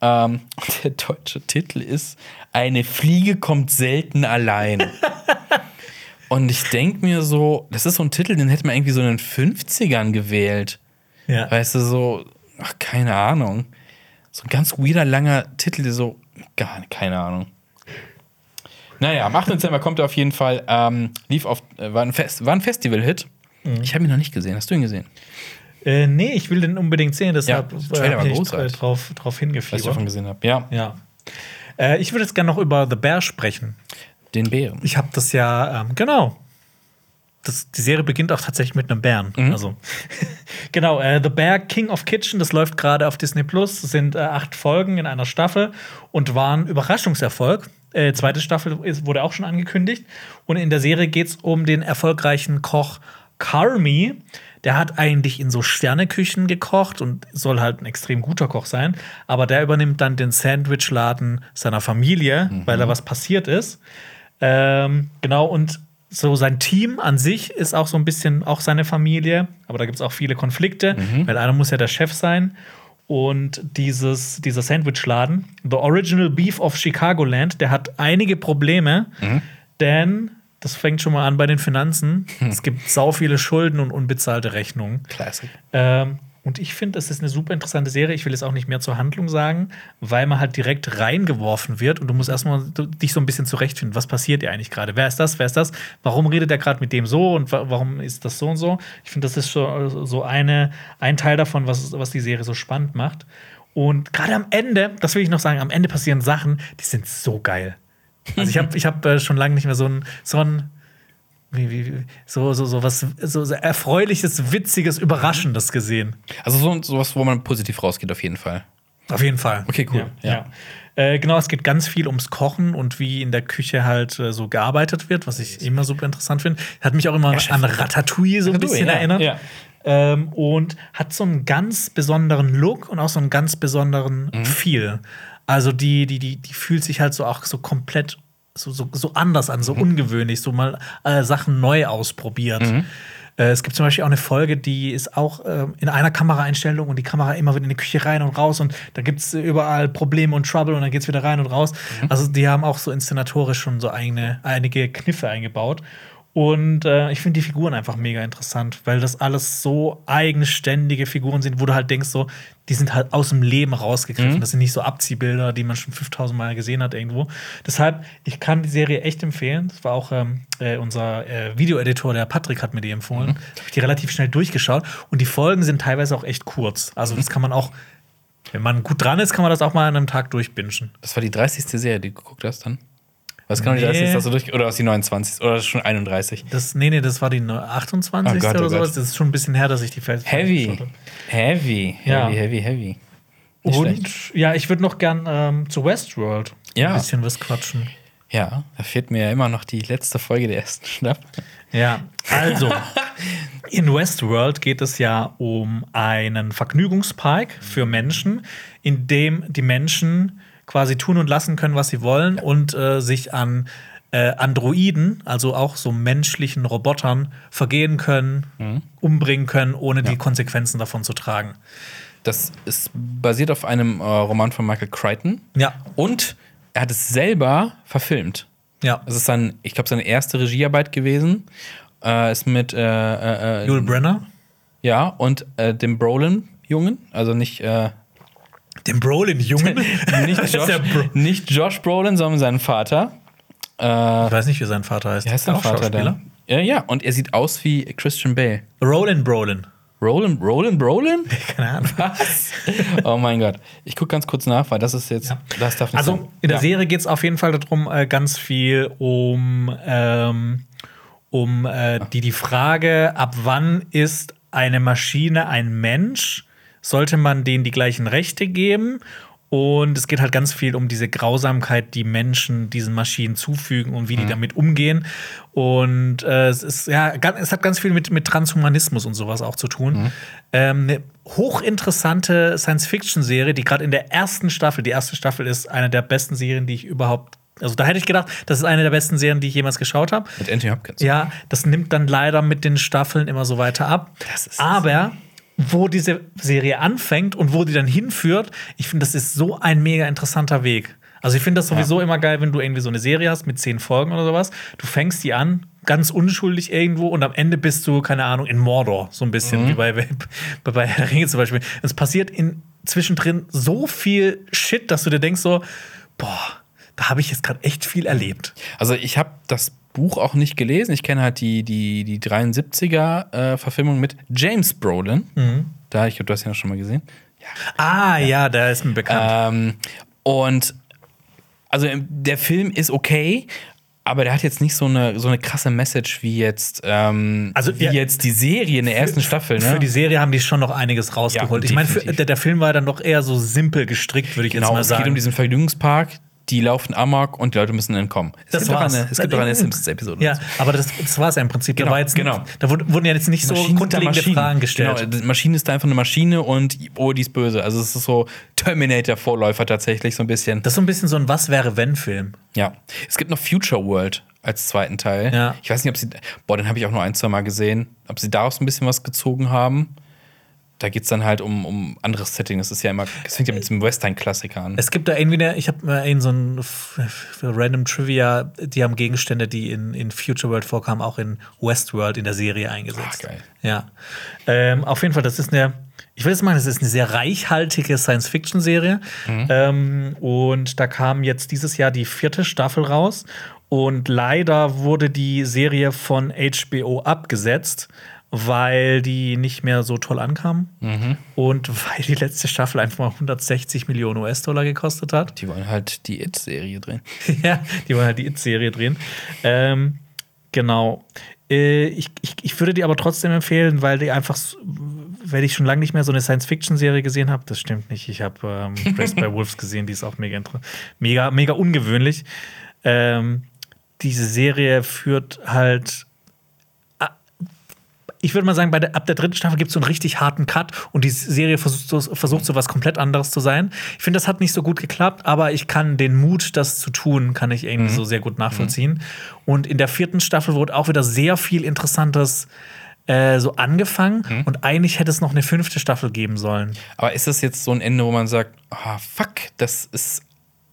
Ähm, der deutsche Titel ist Eine Fliege kommt selten allein. und ich denke mir so, das ist so ein Titel, den hätte man irgendwie so in den 50ern gewählt. Ja. Weißt du, so, ach, keine Ahnung. So ein ganz weirder, langer Titel, der so, gar keine Ahnung. Naja, am 8. Dezember kommt er auf jeden Fall. Ähm, lief auf, äh, war ein, Fest, war ein Festival-Hit. Mhm. Ich habe ihn noch nicht gesehen. Hast du ihn gesehen? Äh, nee, ich will den unbedingt sehen, deshalb Ja, äh, Trailer hab war ich großartig. drauf, drauf Was ich davon hingefiebert. gesehen habe. Ja, Ja. Äh, ich würde jetzt gerne noch über The Bear sprechen. den Bären. Ich habe das ja, ähm, genau. Das, die Serie beginnt auch tatsächlich mit einem Bären. Also, genau, äh, The Bear King of Kitchen, das läuft gerade auf Disney Plus. Das sind äh, acht Folgen in einer Staffel und war ein Überraschungserfolg. Äh, zweite Staffel ist, wurde auch schon angekündigt. Und in der Serie geht es um den erfolgreichen Koch Carmi. Der hat eigentlich in so Sterneküchen gekocht und soll halt ein extrem guter Koch sein. Aber der übernimmt dann den Sandwichladen seiner Familie, weil da was passiert ist. Ähm, genau, und so sein Team an sich ist auch so ein bisschen auch seine Familie, aber da gibt es auch viele Konflikte, weil einer muss ja der Chef sein. Und dieses, dieser Sandwichladen, The Original Beef of Chicagoland, der hat einige Probleme, denn das fängt schon mal an bei den Finanzen. Es gibt sau viele Schulden und unbezahlte Rechnungen. Classic. Ähm, und ich finde, es ist eine super interessante Serie. Ich will jetzt auch nicht mehr zur Handlung sagen, weil man halt direkt reingeworfen wird und du musst erstmal dich so ein bisschen zurechtfinden. Was passiert hier eigentlich gerade? Wer ist das? Wer ist das? Warum redet er gerade mit dem so und wa warum ist das so und so? Ich finde, das ist so, so eine, ein Teil davon, was, was die Serie so spannend macht. Und gerade am Ende, das will ich noch sagen, am Ende passieren Sachen, die sind so geil. Also ich habe ich hab, äh, schon lange nicht mehr so ein, so ein wie, wie, so, so, so was so, so erfreuliches, witziges, überraschendes gesehen. Also so, sowas, wo man positiv rausgeht, auf jeden Fall. Auf jeden Fall. Okay, cool. Ja. Ja. ja. Äh, genau, es geht ganz viel ums Kochen und wie in der Küche halt äh, so gearbeitet wird, was ich immer super interessant finde. Hat mich auch immer an Ratatouille so ein Ratatouille, bisschen ja, erinnert. ja. Ähm, und hat so einen ganz besonderen Look und auch so einen ganz besonderen Mhm. Feel. Also die, die, die, die fühlt sich halt so auch so komplett so, so, so anders an, so Mhm. ungewöhnlich, so mal äh, Sachen neu ausprobiert. Mhm. Äh, es gibt zum Beispiel auch eine Folge, die ist auch ähm, in einer Kameraeinstellung und die Kamera immer wieder in die Küche rein und raus und da gibt es überall Probleme und Trouble und dann geht es wieder rein und raus. Mhm. Also die haben auch so inszenatorisch schon so eigene, einige Kniffe eingebaut. Und äh, ich finde die Figuren einfach mega interessant, weil das alles so eigenständige Figuren sind, wo du halt denkst, so, die sind halt aus dem Leben rausgegriffen. Das sind nicht so Abziehbilder, die man schon 5000 Mal gesehen hat irgendwo. Deshalb, ich kann die Serie echt empfehlen. Das war auch ähm, äh, unser äh, Videoeditor, der Patrick, hat mir die empfohlen. Habe ich die relativ schnell durchgeschaut. Und die Folgen sind teilweise auch echt kurz. Also, das kann man auch, wenn man gut dran ist, kann man das auch mal an einem Tag durchbingen. Das war die 30. Serie, die du geguckt hast dann? Was kann die Nee. 30. Hast du durch, oder aus die 29. Oder schon 31? Das, nee, nee, das war die 28. Oh Gott, oh oder sowas. Gott. Das ist schon ein bisschen her, dass ich die fest Heavy. Heavy. Ja. Heavy, heavy, heavy. Nicht Und schlecht. ja, ich würde noch gern ähm, zu Westworld Ja. ein bisschen was quatschen. Ja, da fehlt mir ja immer noch die letzte Folge der ersten Staffel. Ja, also in Westworld geht es ja um einen Vergnügungspark für Menschen, in dem die Menschen quasi tun und lassen können, was sie wollen und äh, sich an äh, Androiden, also auch so menschlichen Robotern, vergehen können, umbringen können, ohne die Konsequenzen davon zu tragen. Das ist basiert auf einem äh, Roman von Michael Crichton. Ja, Und er hat es selber verfilmt. ja. Es ist dann, ich glaube, seine erste Regiearbeit gewesen. Äh, ist mit äh, äh, Yul Brenner. ja und äh, dem Brolin-Jungen, also nicht äh, Den Brolin-Jungen. nicht, Josh, Bro- nicht Josh Brolin, sondern seinen Vater. Ich weiß nicht, wie sein Vater heißt. Wie heißt sein Vater denn? Ja, ja, und er sieht aus wie Christian Bale. Roland Brolin. Roland, Roland, Brolin? Keine Ahnung. Was? oh mein Gott. Ich gucke ganz kurz nach, weil das ist jetzt, Ja. das darf nicht sein. Also in der Ja. Serie geht es auf jeden Fall darum, äh, ganz viel um, ähm, um äh, die, die Frage, ab wann ist eine Maschine ein Mensch? Sollte man denen die gleichen Rechte geben? Und es geht halt ganz viel um diese Grausamkeit, die Menschen diesen Maschinen zufügen und wie die damit umgehen. Und äh, es ist ja, es hat ganz viel mit, mit Transhumanismus und sowas auch zu tun. Ähm, eine hochinteressante Science-Fiction-Serie, die gerade in der ersten Staffel, die erste Staffel ist eine der besten Serien, die ich überhaupt. Also da hätte ich gedacht, das ist eine der besten Serien, die ich jemals geschaut habe. Mit Anthony Hopkins. Ja, das nimmt dann leider mit den Staffeln immer so weiter ab. Das ist- Aber wo diese Serie anfängt und wo die dann hinführt, ich finde, das ist so ein mega interessanter Weg. Also ich finde das sowieso immer geil, wenn du irgendwie so eine Serie hast mit zehn Folgen oder sowas. Du fängst die an, ganz unschuldig irgendwo und am Ende bist du, keine Ahnung, in Mordor. So ein bisschen wie bei, bei, bei Herr der Ringe zum Beispiel. Es passiert in, zwischendrin so viel Shit, dass du dir denkst so, boah, da habe ich jetzt gerade echt viel erlebt. Also ich habe das Buch auch nicht gelesen. Ich kenne halt die, die, die 73er-Verfilmung mit James Brolin. Da, ich glaube, du hast ihn ja schon mal gesehen. Ah, ja, der ist mir bekannt. Ähm, und also ähm, der Film ist okay, aber der hat jetzt nicht so eine, so eine krasse Message wie jetzt, ähm, Also, wie ja, jetzt die Serie in der ersten Staffel. Ne? Für die Serie haben die schon noch einiges rausgeholt. Ja, ich meine, der, der Film war dann doch eher so simpel gestrickt, würde ich genau, jetzt mal es sagen. geht um diesen Vergnügungspark. Die laufen amok und die Leute müssen entkommen. Es Das gibt doch war's. eine, es gibt doch eine Simpsons-Episode. ja, aber das, das war es ja im Prinzip. Genau, da, war jetzt genau. Nicht, da wurden ja jetzt nicht so Maschinen da grundlegende. Fragen gestellt. Genau, die Maschine ist da einfach eine Maschine und oh, die ist böse. Also es ist so Terminator-Vorläufer tatsächlich so ein bisschen. Das ist so ein bisschen so ein Was wäre wenn Film. Ja. Es gibt noch Future World als zweiten Teil. Ja. Ich weiß nicht, ob sie. Boah, den habe ich auch nur ein, zwei Mal gesehen. Ob sie daraus ein bisschen was gezogen haben. Da geht es dann halt um, um anderes Setting. Das ist ja immer. Das fängt ja mit diesem Western-Klassiker an. Es gibt da irgendwie eine, ich habe mal in so ein random Trivia, die haben Gegenstände, die in, in Future World vorkamen, auch in Westworld in der Serie eingesetzt. Ah, geil. Ja. Ähm, auf jeden Fall, das ist eine, ich will jetzt sagen, das ist eine sehr reichhaltige Science-Fiction-Serie. Mhm. Ähm, und da kam jetzt dieses Jahr die vierte Staffel raus. Und leider wurde die Serie von HBO abgesetzt, weil die nicht mehr so toll ankam. Mhm. Und weil die letzte Staffel einfach mal 160 Millionen US-Dollar gekostet hat. Die wollen halt die It-Serie drehen. ja, die wollen halt die It-Serie drehen. Ähm, genau. Äh, ich, ich, ich würde die aber trotzdem empfehlen, weil die einfach, weil ich schon lange nicht mehr so eine Science-Fiction-Serie gesehen habe. Das stimmt nicht. Ich habe ähm, Raised by Wolves gesehen, die ist auch mega, mega, mega ungewöhnlich. Ähm, diese Serie führt halt ich würde mal sagen, der, ab der dritten Staffel gibt es so einen richtig harten Cut und die Serie versucht so, versucht so was komplett anderes zu sein. Ich finde, das hat nicht so gut geklappt, aber ich kann den Mut, das zu tun, kann ich irgendwie so sehr gut nachvollziehen. Und in der vierten Staffel wurde auch wieder sehr viel Interessantes äh, so angefangen und eigentlich hätte es noch eine fünfte Staffel geben sollen. Aber ist das jetzt so ein Ende, wo man sagt, ah, fuck, das ist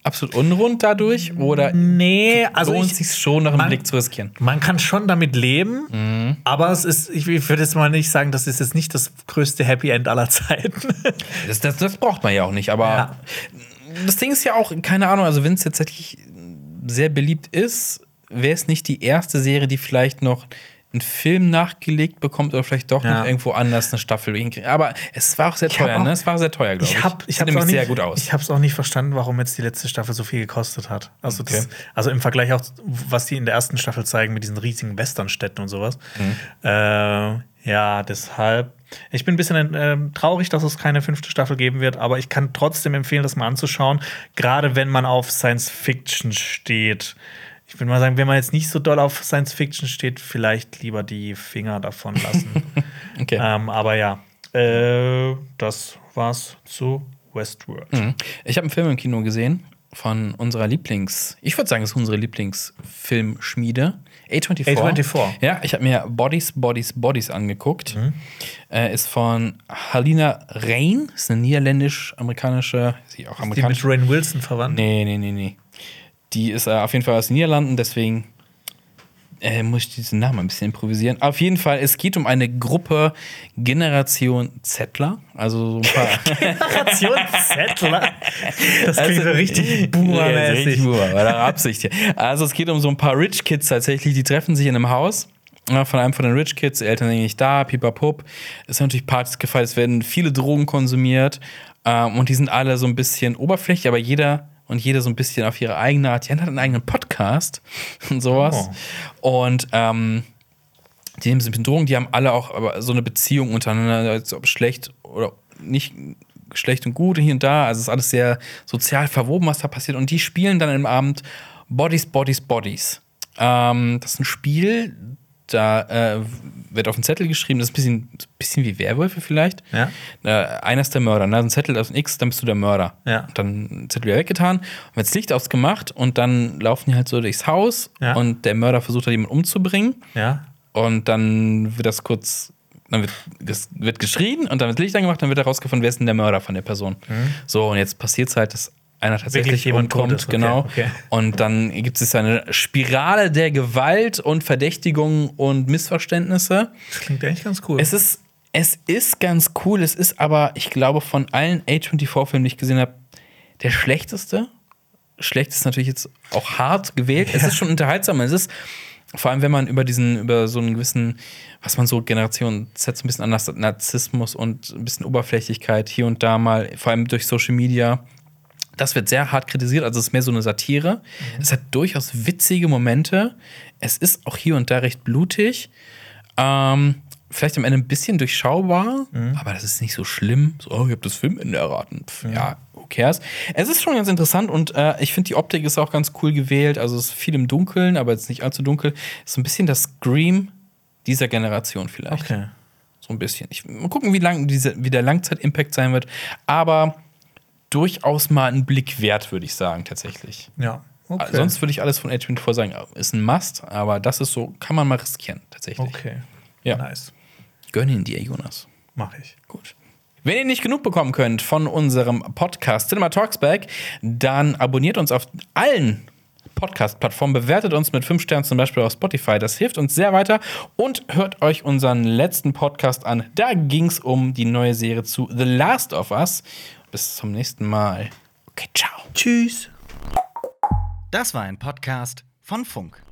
absolut unrund dadurch? Oder Nee, also lohnt ich, sich schon, noch einen man- Blick zu riskieren? Man kann schon damit leben, aber es ist, ich würde jetzt mal nicht sagen, das ist jetzt nicht das größte Happy End aller Zeiten. Das, das, das braucht man ja auch nicht, aber Ja. das Ding ist ja auch, keine Ahnung, also wenn es tatsächlich sehr beliebt ist, wäre es nicht die erste Serie, die vielleicht noch einen Film nachgelegt bekommt oder vielleicht doch Ja. noch irgendwo anders eine Staffel hinkriegt. Aber es war auch sehr Ich hab teuer, auch- ne? Es war sehr teuer, glaube ich. Ich habe ich hab's nämlich nicht, sehr gut aus. Ich habe es auch nicht verstanden, warum jetzt die letzte Staffel so viel gekostet hat. Also, das, Okay. also im Vergleich auch, was die in der ersten Staffel zeigen mit diesen riesigen Westernstädten und sowas. Mhm. Äh, ja, deshalb. Ich bin ein bisschen ähm, traurig, dass es keine fünfte Staffel geben wird, aber ich kann trotzdem empfehlen, das mal anzuschauen. Gerade wenn man auf Science Fiction steht. Ich würde mal sagen, wenn man jetzt nicht so doll auf Science Fiction steht, vielleicht lieber die Finger davon lassen. okay. Ähm, aber ja, äh, das war's zu Westworld. Mhm. Ich habe einen Film im Kino gesehen von unserer Lieblings, ich würde sagen, es ist unsere Lieblingsfilmschmiede, A24. A24. Ja, ich habe mir Bodies, Bodies, Bodies angeguckt. Mhm. Äh, ist von Halina Rein, ist eine niederländisch-amerikanische, sie auch Die amerikanisch. mit Rain Wilson verwandt. Nee, nee, nee, nee. Die ist äh, auf jeden Fall aus den Niederlanden, deswegen äh, muss ich diesen Namen ein bisschen improvisieren. Auf jeden Fall, es geht um eine Gruppe Generation Zettler, also so ein paar. Generation Zettler. Das klingt so Also- richtig Ja, richtig boomermäßig. Boomer, war der Absicht hier. Also es geht um so ein paar Rich Kids tatsächlich, die treffen sich in einem Haus. ja, Von einem von den Rich Kids, die Eltern sind nicht da, pipapup. Es sind natürlich Partys gefeiert, es werden viele Drogen konsumiert. Ähm, und die sind alle so ein bisschen oberflächlich, aber jeder und jeder so ein bisschen auf ihre eigene Art. Jan hat einen eigenen Podcast und sowas. Und ähm, die nehmen sich mit Drogen, die haben alle auch aber so eine Beziehung untereinander, als ob schlecht oder nicht schlecht und gut hier und da. Also es ist alles sehr sozial verwoben, was da passiert. Und die spielen dann im Abend Bodies, Bodies, Bodies. Ähm, das ist ein Spiel, da äh, wird auf einen Zettel geschrieben, das ist ein bisschen, bisschen wie Werwölfe vielleicht. Ja. Äh, einer ist der Mörder. Da ist ein Zettel auf ein X, dann bist du der Mörder. Ja. Und dann Zettel wieder weggetan, und wird das Licht ausgemacht und dann laufen die halt so durchs Haus Ja. und der Mörder versucht halt jemanden umzubringen. Ja. Und dann wird das kurz, dann wird, ges- wird geschrien und dann wird Licht angemacht, dann wird herausgefunden, wer ist denn der Mörder von der Person. So, und jetzt passiert es halt, dass einer tatsächlich jemand umkommt, ist, okay, genau. okay. Und dann gibt es eine Spirale der Gewalt und Verdächtigungen und Missverständnisse. Das klingt eigentlich ganz cool. Es ist, es ist ganz cool, es ist aber, ich glaube, von allen A24-Filmen, die ich gesehen habe, der schlechteste. Schlecht ist natürlich jetzt auch hart gewählt. Es ist schon unterhaltsam. Es ist, vor allem, wenn man über diesen, über so einen gewissen, was man so Generation Z so ein bisschen anders, Narzissmus und ein bisschen Oberflächlichkeit hier und da mal, vor allem durch Social Media, das wird sehr hart kritisiert, also es ist mehr so eine Satire. Es hat durchaus witzige Momente. Es ist auch hier und da recht blutig. Ähm, vielleicht am Ende ein bisschen durchschaubar, aber das ist nicht so schlimm. So, oh, ich habe das Filmende erraten. Pff, Ja, who cares? Es ist schon ganz interessant und äh, ich finde, die Optik ist auch ganz cool gewählt. Also es ist viel im Dunkeln, aber jetzt nicht allzu dunkel. Es ist so ein bisschen das Scream dieser Generation vielleicht. okay. So ein bisschen. Ich, mal gucken, wie, lang diese, wie der Langzeit-Impact sein wird. Aber durchaus mal einen Blick wert, würde ich sagen, tatsächlich. Ja. Okay. Sonst würde ich alles von A24 sagen, ist ein Must, aber das ist so, kann man mal riskieren, tatsächlich. Okay. Ja. Nice. Gönn ihn dir, Jonas. Mach ich. Gut. Wenn ihr nicht genug bekommen könnt von unserem Podcast Cinema Talks Back, dann abonniert uns auf allen Podcast-Plattformen, bewertet uns mit 5 Sternen zum Beispiel auf Spotify. Das hilft uns sehr weiter. Und hört euch unseren letzten Podcast an. Da ging es um die neue Serie zu The Last of Us. Bis zum nächsten Mal. Okay, ciao. Tschüss. Das war ein Podcast von Funk.